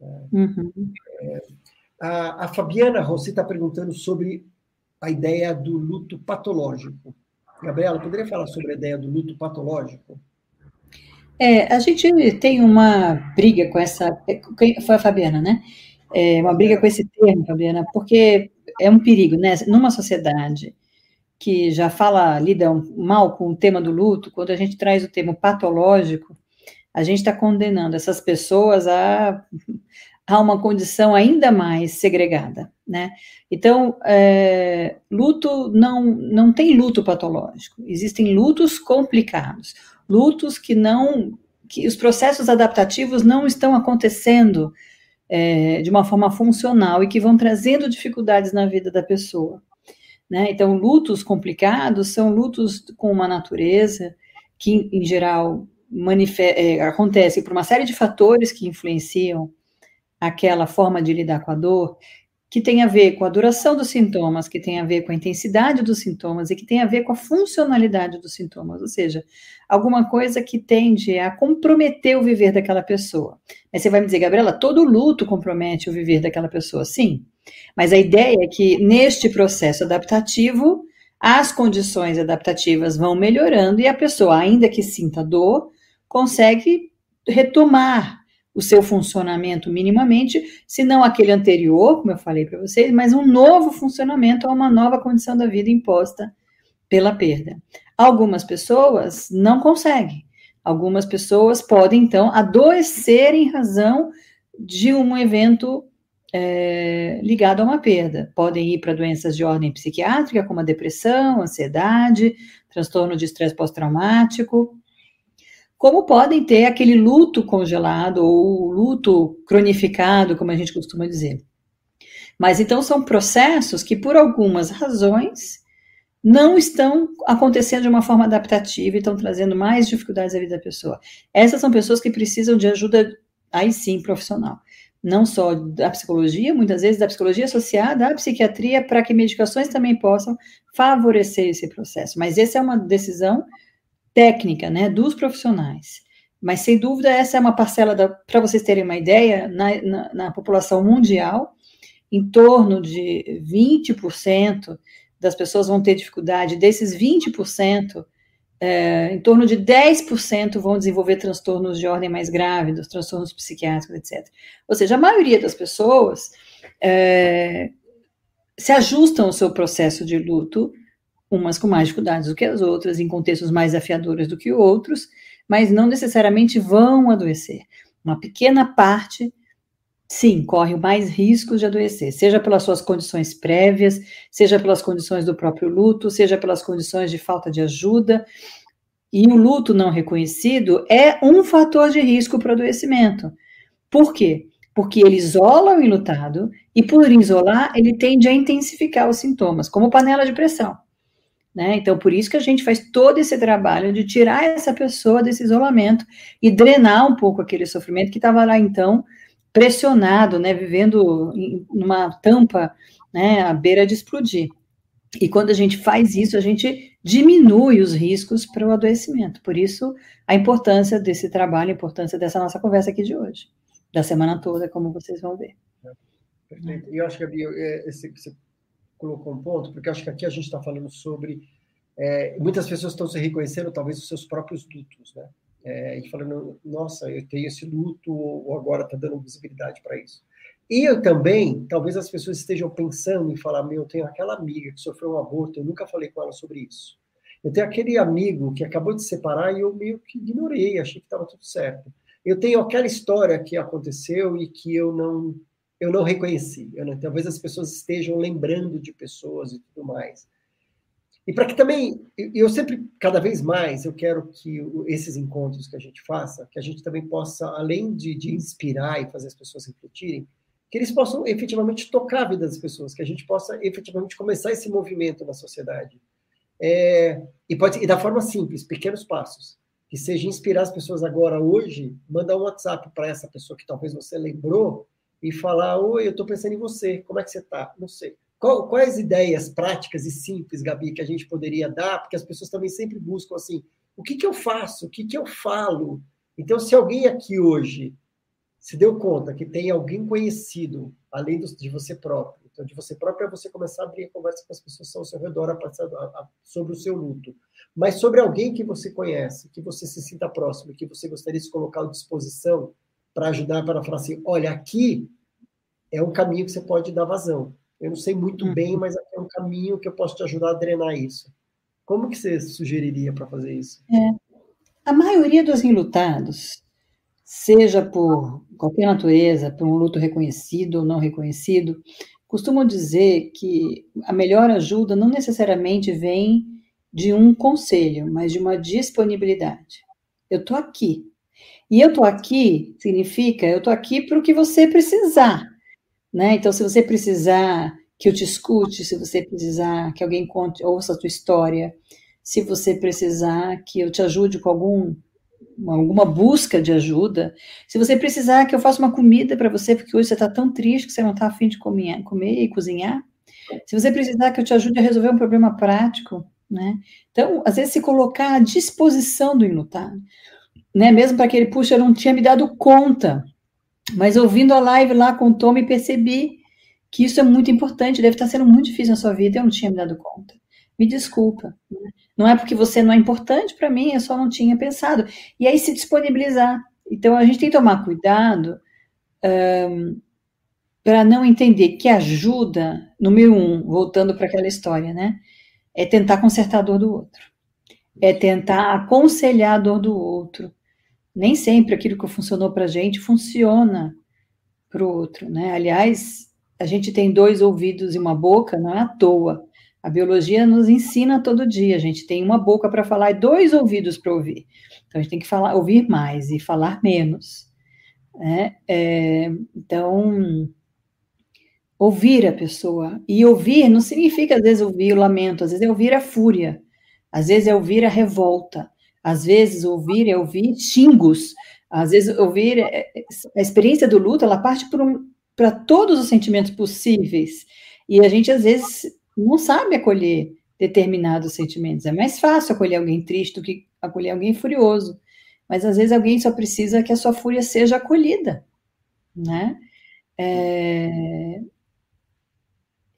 é, uhum. é. A, a, Fabiana Rossi está perguntando sobre a ideia do luto patológico. Gabriela, poderia falar sobre a ideia do luto patológico? É, a gente tem uma briga com essa. Foi a Fabiana, né? É, uma briga com esse termo, Fabiana, porque é um perigo, né? Numa sociedade que já fala, lida mal com o tema do luto, quando a gente traz o termo patológico, a gente está condenando essas pessoas a, a uma condição ainda mais segregada, né? Então, é, luto não, não tem luto patológico, existem lutos complicados, lutos que não, que os processos adaptativos não estão acontecendo é, de uma forma funcional e que vão trazendo dificuldades na vida da pessoa. Né? Então, lutos complicados são lutos com uma natureza que, em geral, é, acontece por uma série de fatores que influenciam aquela forma de lidar com a dor, que tem a ver com a duração dos sintomas, que tem a ver com a intensidade dos sintomas e que tem a ver com a funcionalidade dos sintomas, ou seja, alguma coisa que tende a comprometer o viver daquela pessoa. Mas você vai me dizer, Gabriela, todo luto compromete o viver daquela pessoa? Sim. Mas a ideia é que neste processo adaptativo, as condições adaptativas vão melhorando e a pessoa, ainda que sinta dor, consegue retomar o seu funcionamento minimamente, se não aquele anterior, como eu falei para vocês, mas um novo funcionamento a uma nova condição da vida imposta pela perda. Algumas pessoas não conseguem. Algumas pessoas podem, então, adoecer em razão de um evento é, ligado a uma perda. Podem ir para doenças de ordem psiquiátrica, como a depressão, ansiedade, transtorno de estresse pós-traumático, como podem ter aquele luto congelado ou luto cronificado, como a gente costuma dizer. Mas então são processos que, por algumas razões, não estão acontecendo de uma forma adaptativa e estão trazendo mais dificuldades à vida da pessoa. Essas são pessoas que precisam de ajuda, aí sim, profissional. não só da psicologia, muitas vezes da psicologia associada à psiquiatria, para que medicações também possam favorecer esse processo. Mas essa é uma decisão técnica, né, dos profissionais. Mas, sem dúvida, essa é uma parcela, para vocês terem uma ideia, na, na, na população mundial, em torno de 20% das pessoas vão ter dificuldade, desses 20%, é, em torno de 10% vão desenvolver transtornos de ordem mais grave, dos transtornos psiquiátricos, etc. Ou seja, a maioria das pessoas é, se ajustam ao seu processo de luto, umas com mais dificuldades do que as outras, em contextos mais afiadores do que outros, mas não necessariamente vão adoecer. Uma pequena parte sim, corre mais riscos de adoecer, seja pelas suas condições prévias, seja pelas condições do próprio luto, seja pelas condições de falta de ajuda. E o luto não reconhecido é um fator de risco para o adoecimento. Por quê? Porque ele isola o enlutado e, por isolar, ele tende a intensificar os sintomas, como panela de pressão. Né? Então, por isso que a gente faz todo esse trabalho de tirar essa pessoa desse isolamento e drenar um pouco aquele sofrimento que estava lá, então, pressionado, né, vivendo em numa tampa, né, à beira de explodir. E quando a gente faz isso, a gente diminui os riscos para o adoecimento. Por isso, a importância desse trabalho, a importância dessa nossa conversa aqui de hoje, da semana toda, como vocês vão ver. Perfeito. E eu acho que, Gabi, é, esse, você colocou um ponto, porque acho que aqui a gente está falando sobre. É, muitas pessoas estão se reconhecendo, talvez, os seus próprios lutos, né? é, e falando, nossa, eu tenho esse luto, ou agora está dando visibilidade para isso. E eu também, talvez as pessoas estejam pensando em falar, meu, eu tenho aquela amiga que sofreu um aborto, eu nunca falei com ela sobre isso. Eu tenho aquele amigo que acabou de se separar e eu meio que ignorei, achei que estava tudo certo. Eu tenho aquela história que aconteceu e que eu não eu não reconheci. Eu não, talvez as pessoas estejam lembrando de pessoas e tudo mais. E para que também, eu sempre, cada vez mais, eu quero que esses encontros que a gente faça, que a gente também possa, além de, de inspirar e fazer as pessoas refletirem, que eles possam efetivamente tocar a vida das pessoas, que a gente possa efetivamente começar esse movimento na sociedade. É, e, pode, e da forma simples, pequenos passos. Que seja inspirar as pessoas agora, hoje, mandar um WhatsApp para essa pessoa que talvez você lembrou e falar: Oi, eu estou pensando em você, como é que você está? Não sei qual, quais ideias práticas e simples, Gabi, que a gente poderia dar? Porque as pessoas também sempre buscam assim: o que, que eu faço? O que, que eu falo? Então, se alguém aqui hoje se deu conta que tem alguém conhecido, além de você próprio, então de você próprio é você começar a abrir a conversa com as pessoas ao seu redor a, a, sobre o seu luto, mas sobre alguém que você conhece, que você se sinta próximo, que você gostaria de se colocar à disposição para ajudar, para falar assim, olha, aqui é um caminho que você pode dar vazão. Eu não sei muito uhum. bem, mas é um caminho que eu posso te ajudar a drenar isso. Como que você sugeriria para fazer isso? É. A maioria dos enlutados, seja por qualquer natureza, por um luto reconhecido ou não reconhecido, costumam dizer que a melhor ajuda não necessariamente vem de um conselho, mas de uma disponibilidade. Eu estou aqui. E eu estou aqui significa eu estou aqui para o que você precisar. Né? Então, se você precisar que eu te escute, se você precisar que alguém conte, ouça a tua história, se você precisar que eu te ajude com algum alguma busca de ajuda, se você precisar que eu faça uma comida para você, porque hoje você está tão triste que você não está afim de comer, comer e cozinhar, se você precisar que eu te ajude a resolver um problema prático, né? Então, às vezes, se colocar à disposição do enlutado, né? Mesmo para que ele, puxa, eu não tinha me dado conta mas ouvindo a live lá com o Tom, percebi que isso é muito importante, deve estar sendo muito difícil na sua vida, eu não tinha me dado conta. Me desculpa. Né? Não é porque você não é importante para mim, eu só não tinha pensado. E aí se disponibilizar. Então a gente tem que tomar cuidado um, para não entender que ajuda, número um, voltando para aquela história, né? É tentar consertar a dor do outro. É tentar aconselhar a dor do outro nem sempre aquilo que funcionou para a gente funciona para o outro, né? Aliás, a gente tem dois ouvidos e uma boca, não é à toa. A biologia nos ensina todo dia. A gente tem uma boca para falar e dois ouvidos para ouvir. Então a gente tem que falar, ouvir mais e falar menos. Né? É, então, ouvir a pessoa. E ouvir não significa, às vezes, ouvir o lamento, às vezes é ouvir a fúria, às vezes é ouvir a revolta, Às vezes, ouvir é ouvir xingos. Às vezes, ouvir... É, é, a experiência do luto, ela parte para um, todos os sentimentos possíveis. E a gente, às vezes, não sabe acolher determinados sentimentos. É mais fácil acolher alguém triste do que acolher alguém furioso. Mas, às vezes, alguém só precisa que a sua fúria seja acolhida, né? É,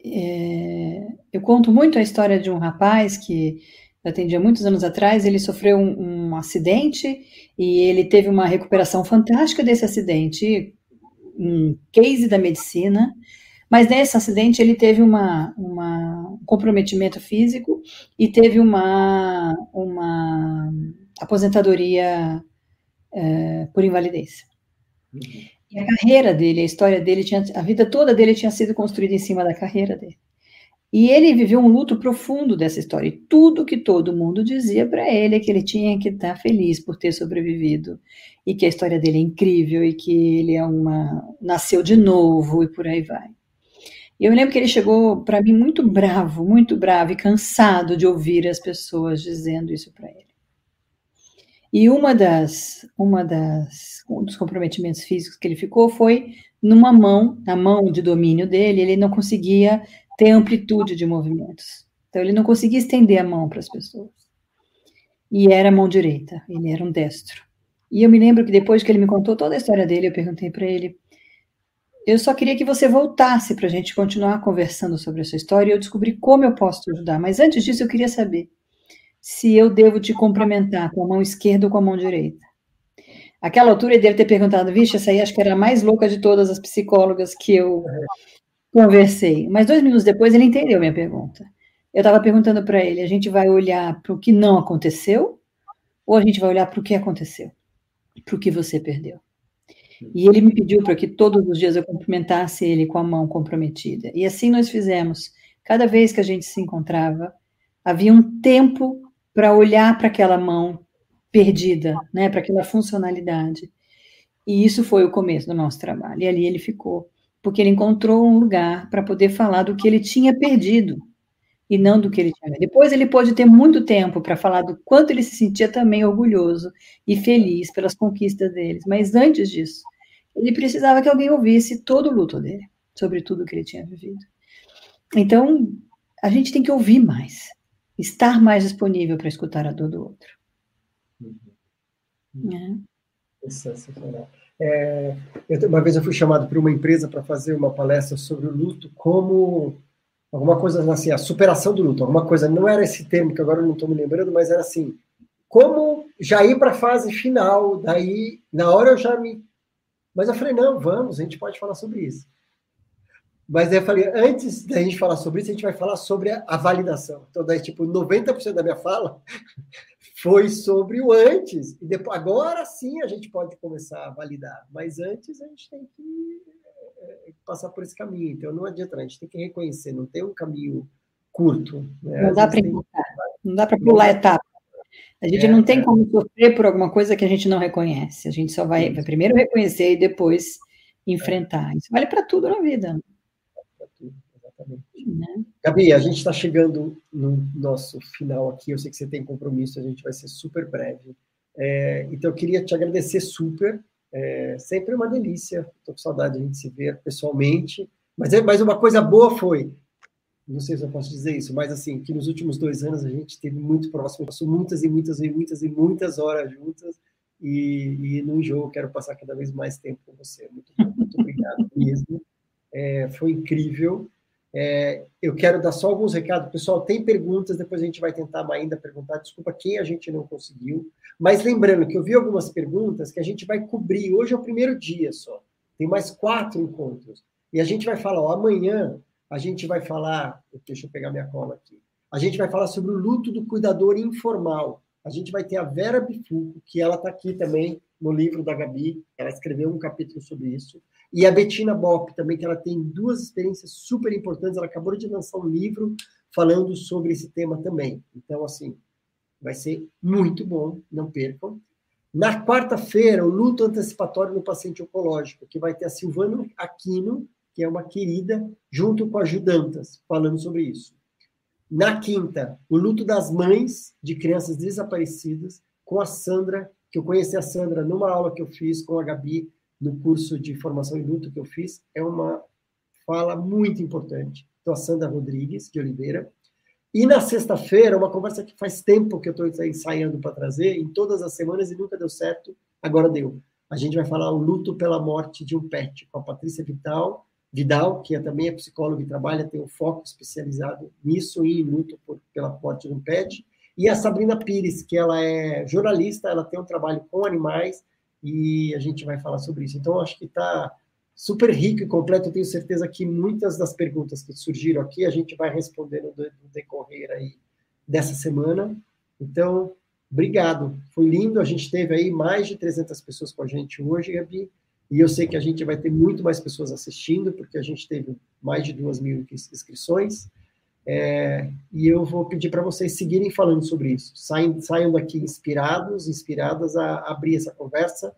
é, eu conto muito a história de um rapaz que eu atendia muitos anos atrás, ele sofreu um, um, acidente e ele teve uma recuperação fantástica desse acidente, um case da medicina, mas nesse acidente ele teve uma, uma um comprometimento físico e teve uma, uma aposentadoria é, por invalidez. Uhum. E a carreira dele, a história dele, tinha, a vida toda dele tinha sido construída em cima da carreira dele. E ele viveu um luto profundo dessa história. E tudo que todo mundo dizia para ele é que ele tinha que estar feliz por ter sobrevivido e que a história dele é incrível e que ele é uma nasceu de novo e por aí vai. E eu me lembro que ele chegou para mim muito bravo, muito bravo e cansado de ouvir as pessoas dizendo isso para ele. E uma das, uma das, um dos comprometimentos físicos que ele ficou foi numa mão, na mão de domínio dele, ele não conseguia ter amplitude de movimentos. Então ele não conseguia estender a mão para as pessoas. E era a mão direita, ele era um destro. E eu me lembro que depois que ele me contou toda a história dele, eu perguntei para ele: eu só queria que você voltasse para a gente continuar conversando sobre a sua história e eu descobri como eu posso te ajudar. Mas antes disso, eu queria saber se eu devo te cumprimentar com a mão esquerda ou com a mão direita. Aquela altura ele deve ter perguntado, vixe, essa aí acho que era a mais louca de todas as psicólogas que eu conversei. Mas dois minutos depois ele entendeu minha pergunta. Eu estava perguntando para ele: a gente vai olhar para o que não aconteceu ou a gente vai olhar para o que aconteceu, para o que você perdeu? E ele me pediu para que todos os dias eu cumprimentasse ele com a mão comprometida. E assim nós fizemos. Cada vez que a gente se encontrava, havia um tempo para olhar para aquela mão perdida, né, para aquela funcionalidade. E isso foi o começo do nosso trabalho. E ali ele ficou, porque ele encontrou um lugar para poder falar do que ele tinha perdido e não do que ele tinha. Depois ele pôde ter muito tempo para falar do quanto ele se sentia também orgulhoso e feliz pelas conquistas deles. Mas antes disso, ele precisava que alguém ouvisse todo o luto dele, sobre tudo que ele tinha vivido. Então, a gente tem que ouvir mais estar mais disponível para escutar a dor do outro. Uhum. É. Sensacional. É, eu, uma vez eu fui chamado por uma empresa para fazer uma palestra sobre o luto como alguma coisa assim, a superação do luto, alguma coisa, não era esse termo que agora eu não estou me lembrando, mas era assim, como já ir para a fase final, daí, na hora eu já me... Mas eu falei, não, vamos, a gente pode falar sobre isso. Mas eu falei, antes da gente falar sobre isso, a gente vai falar sobre a validação. Então, daí, tipo, 90% da minha fala foi sobre o antes. E depois, agora sim a gente pode começar a validar. Mas antes a gente tem que é, passar por esse caminho. Então, não adianta, a gente tem que reconhecer, não tem um caminho curto. Né? Não, dá para não dá para pular etapa. A gente é, não tem é. como sofrer por alguma coisa que a gente não reconhece. A gente só vai, vai primeiro reconhecer e depois enfrentar. Isso vale para tudo na vida. Exatamente. Né? Gabi, a gente está chegando no nosso final aqui. Eu sei que você tem compromisso, a gente vai ser super breve. É, então, eu queria te agradecer super. É, sempre uma delícia. Estou com saudade de a gente se ver pessoalmente. Mas, é, mas uma coisa boa foi, não sei se eu posso dizer isso, mas assim, que nos últimos dois anos a gente esteve muito próximo, passou muitas e muitas e muitas e muitas horas juntas. E, e no jogo quero passar cada vez mais tempo com você. Muito, muito obrigado mesmo. É, foi incrível. É, eu quero dar só alguns recados. Pessoal, tem perguntas, depois a gente vai tentar ainda perguntar. Desculpa quem a gente não conseguiu. Mas lembrando que eu vi algumas perguntas que a gente vai cobrir. Hoje é o primeiro dia só. Tem mais quatro encontros. E a gente vai falar, ó, amanhã a gente vai falar. Deixa eu pegar minha cola aqui. A gente vai falar sobre o luto do cuidador informal. A gente vai ter a Vera Bifuco, que ela está aqui também no livro da Gabi. Ela escreveu um capítulo sobre isso. E a Bettina Bopp também, que ela tem duas experiências super importantes. Ela acabou de lançar um livro falando sobre esse tema também. Então, assim, vai ser muito bom, não percam. Na quarta-feira, o luto antecipatório no paciente oncológico, que vai ter a Silvana Aquino, que é uma querida, junto com a Judantas, falando sobre isso. Na quinta, o luto das mães de crianças desaparecidas, com a Sandra, que eu conheci a Sandra numa aula que eu fiz com a Gabi no curso de formação em luto que eu fiz. É uma fala muito importante. Então, a Sandra Rodrigues de Oliveira. E na sexta-feira, uma conversa que faz tempo que eu estou ensaiando para trazer, em todas as semanas e nunca deu certo, agora deu. A gente vai falar o luto pela morte de um pet com a Patrícia Vital, Vidal, que é, também é psicóloga e trabalha, tem um foco especializado nisso e em luto por, pela morte de um pet. E a Sabrina Pires, que ela é jornalista, ela tem um trabalho com animais e a gente vai falar sobre isso. Então, acho que está super rico e completo. Eu tenho certeza que muitas das perguntas que surgiram aqui a gente vai responder no decorrer aí dessa semana. Então, obrigado. Foi lindo. A gente teve aí mais de 300 pessoas com a gente hoje, Gabi. E eu sei que a gente vai ter muito mais pessoas assistindo, porque a gente teve mais de duas mil inscrições. É, e eu vou pedir para vocês seguirem falando sobre isso. Saiam, saiam daqui inspirados, inspiradas a abrir essa conversa.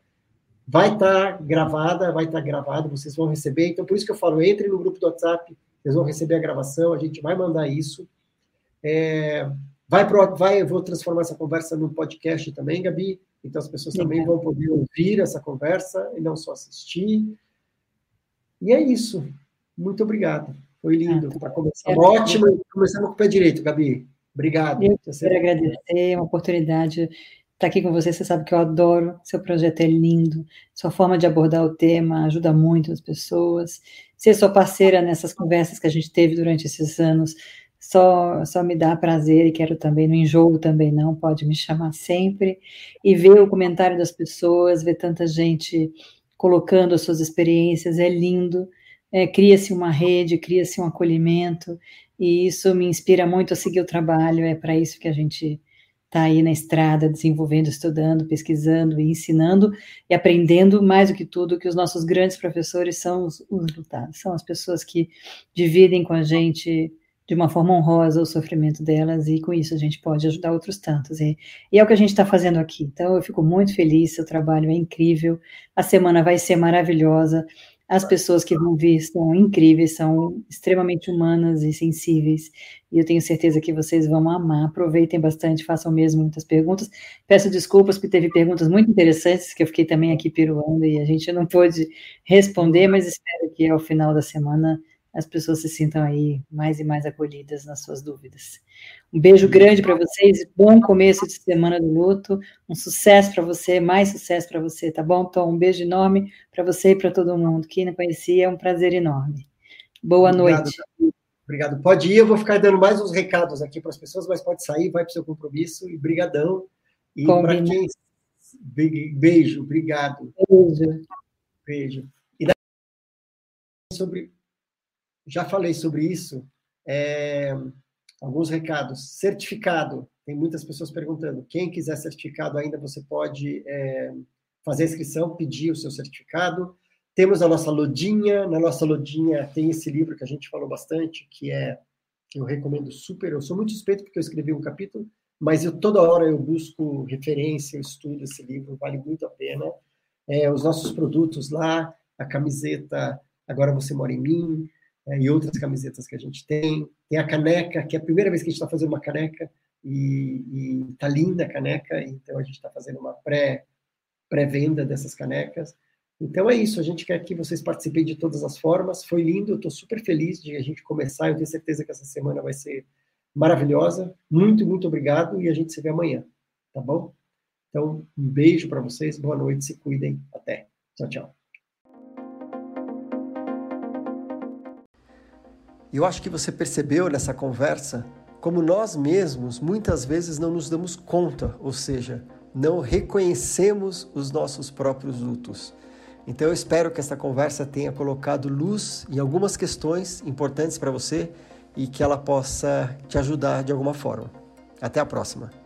Vai estar tá gravada, vai estar tá gravado, vocês vão receber. Então, por isso que eu falo, entre no grupo do WhatsApp, vocês vão receber a gravação, a gente vai mandar isso. É, vai, pro, vai, eu vou transformar essa conversa num podcast também, Gabi. Então, as pessoas também vão poder ouvir essa conversa e não só assistir. E é isso. Muito obrigado. Foi lindo. Ah, tá. começar. Ótimo. Começamos com o pé direito, Gabi. Obrigado. Eu quero agradecer é uma oportunidade estar aqui com você. Você sabe que eu adoro. Seu projeto é lindo. Sua forma de abordar o tema ajuda muito as pessoas. Ser sua parceira nessas conversas que a gente teve durante esses anos só, só me dá prazer e quero também, no enjoo também não, pode me chamar sempre. E ver o comentário das pessoas, ver tanta gente colocando as suas experiências, é lindo é, cria-se uma rede, cria-se um acolhimento, e isso me inspira muito a seguir o trabalho, é para isso que a gente está aí na estrada, desenvolvendo, estudando, pesquisando e ensinando e aprendendo mais do que tudo que os nossos grandes professores são os, os lutados, são as pessoas que dividem com a gente de uma forma honrosa o sofrimento delas e com isso a gente pode ajudar outros tantos. E, e é o que a gente está fazendo aqui. Então eu fico muito feliz, seu trabalho é incrível, a semana vai ser maravilhosa. As pessoas que vão vir são incríveis, são extremamente humanas e sensíveis, e eu tenho certeza que vocês vão amar. Aproveitem bastante, façam mesmo muitas perguntas. Peço desculpas porque teve perguntas muito interessantes que eu fiquei também aqui peruando e a gente não pôde responder, mas espero que ao final da semana as pessoas se sintam aí mais e mais acolhidas nas suas dúvidas. Um beijo grande para vocês, bom começo de semana do luto, um sucesso para você, mais sucesso para você, tá bom, Tom? Um beijo enorme para você e para todo mundo. Quem não conhecia, é um prazer enorme. Boa Obrigado, noite. Obrigado. Pode ir, eu vou ficar dando mais uns recados aqui para as pessoas, mas pode sair, vai para o seu compromisso e brigadão. E para quem beijo, obrigado. Beijo. Beijo. E sobre já falei sobre isso. É, alguns recados. Certificado. Tem muitas pessoas perguntando. Quem quiser certificado ainda, você pode é, fazer a inscrição, pedir o seu certificado. Temos a nossa lodinha. Na nossa lodinha tem esse livro que a gente falou bastante, que é eu recomendo super. Eu sou muito suspeito porque eu escrevi um capítulo, mas eu toda hora eu busco referência, eu estudo esse livro, vale muito a pena. É, os nossos produtos lá, a camiseta Agora Você Mora em Mim, é, e outras camisetas que a gente tem. Tem a caneca, que é a primeira vez que a gente está fazendo uma caneca, e está linda a caneca, então a gente está fazendo uma pré, pré-venda dessas canecas. Então é isso, a gente quer que vocês participem de todas as formas. Foi lindo, eu estou super feliz de a gente começar. Eu tenho certeza que essa semana vai ser maravilhosa. Muito, muito obrigado e a gente se vê amanhã, tá bom? Então, um beijo para vocês, boa noite, se cuidem. Até. Tchau, tchau. E eu acho que você percebeu nessa conversa como nós mesmos muitas vezes não nos damos conta, ou seja, não reconhecemos os nossos próprios lutos. Então eu espero que essa conversa tenha colocado luz em algumas questões importantes para você e que ela possa te ajudar de alguma forma. Até a próxima.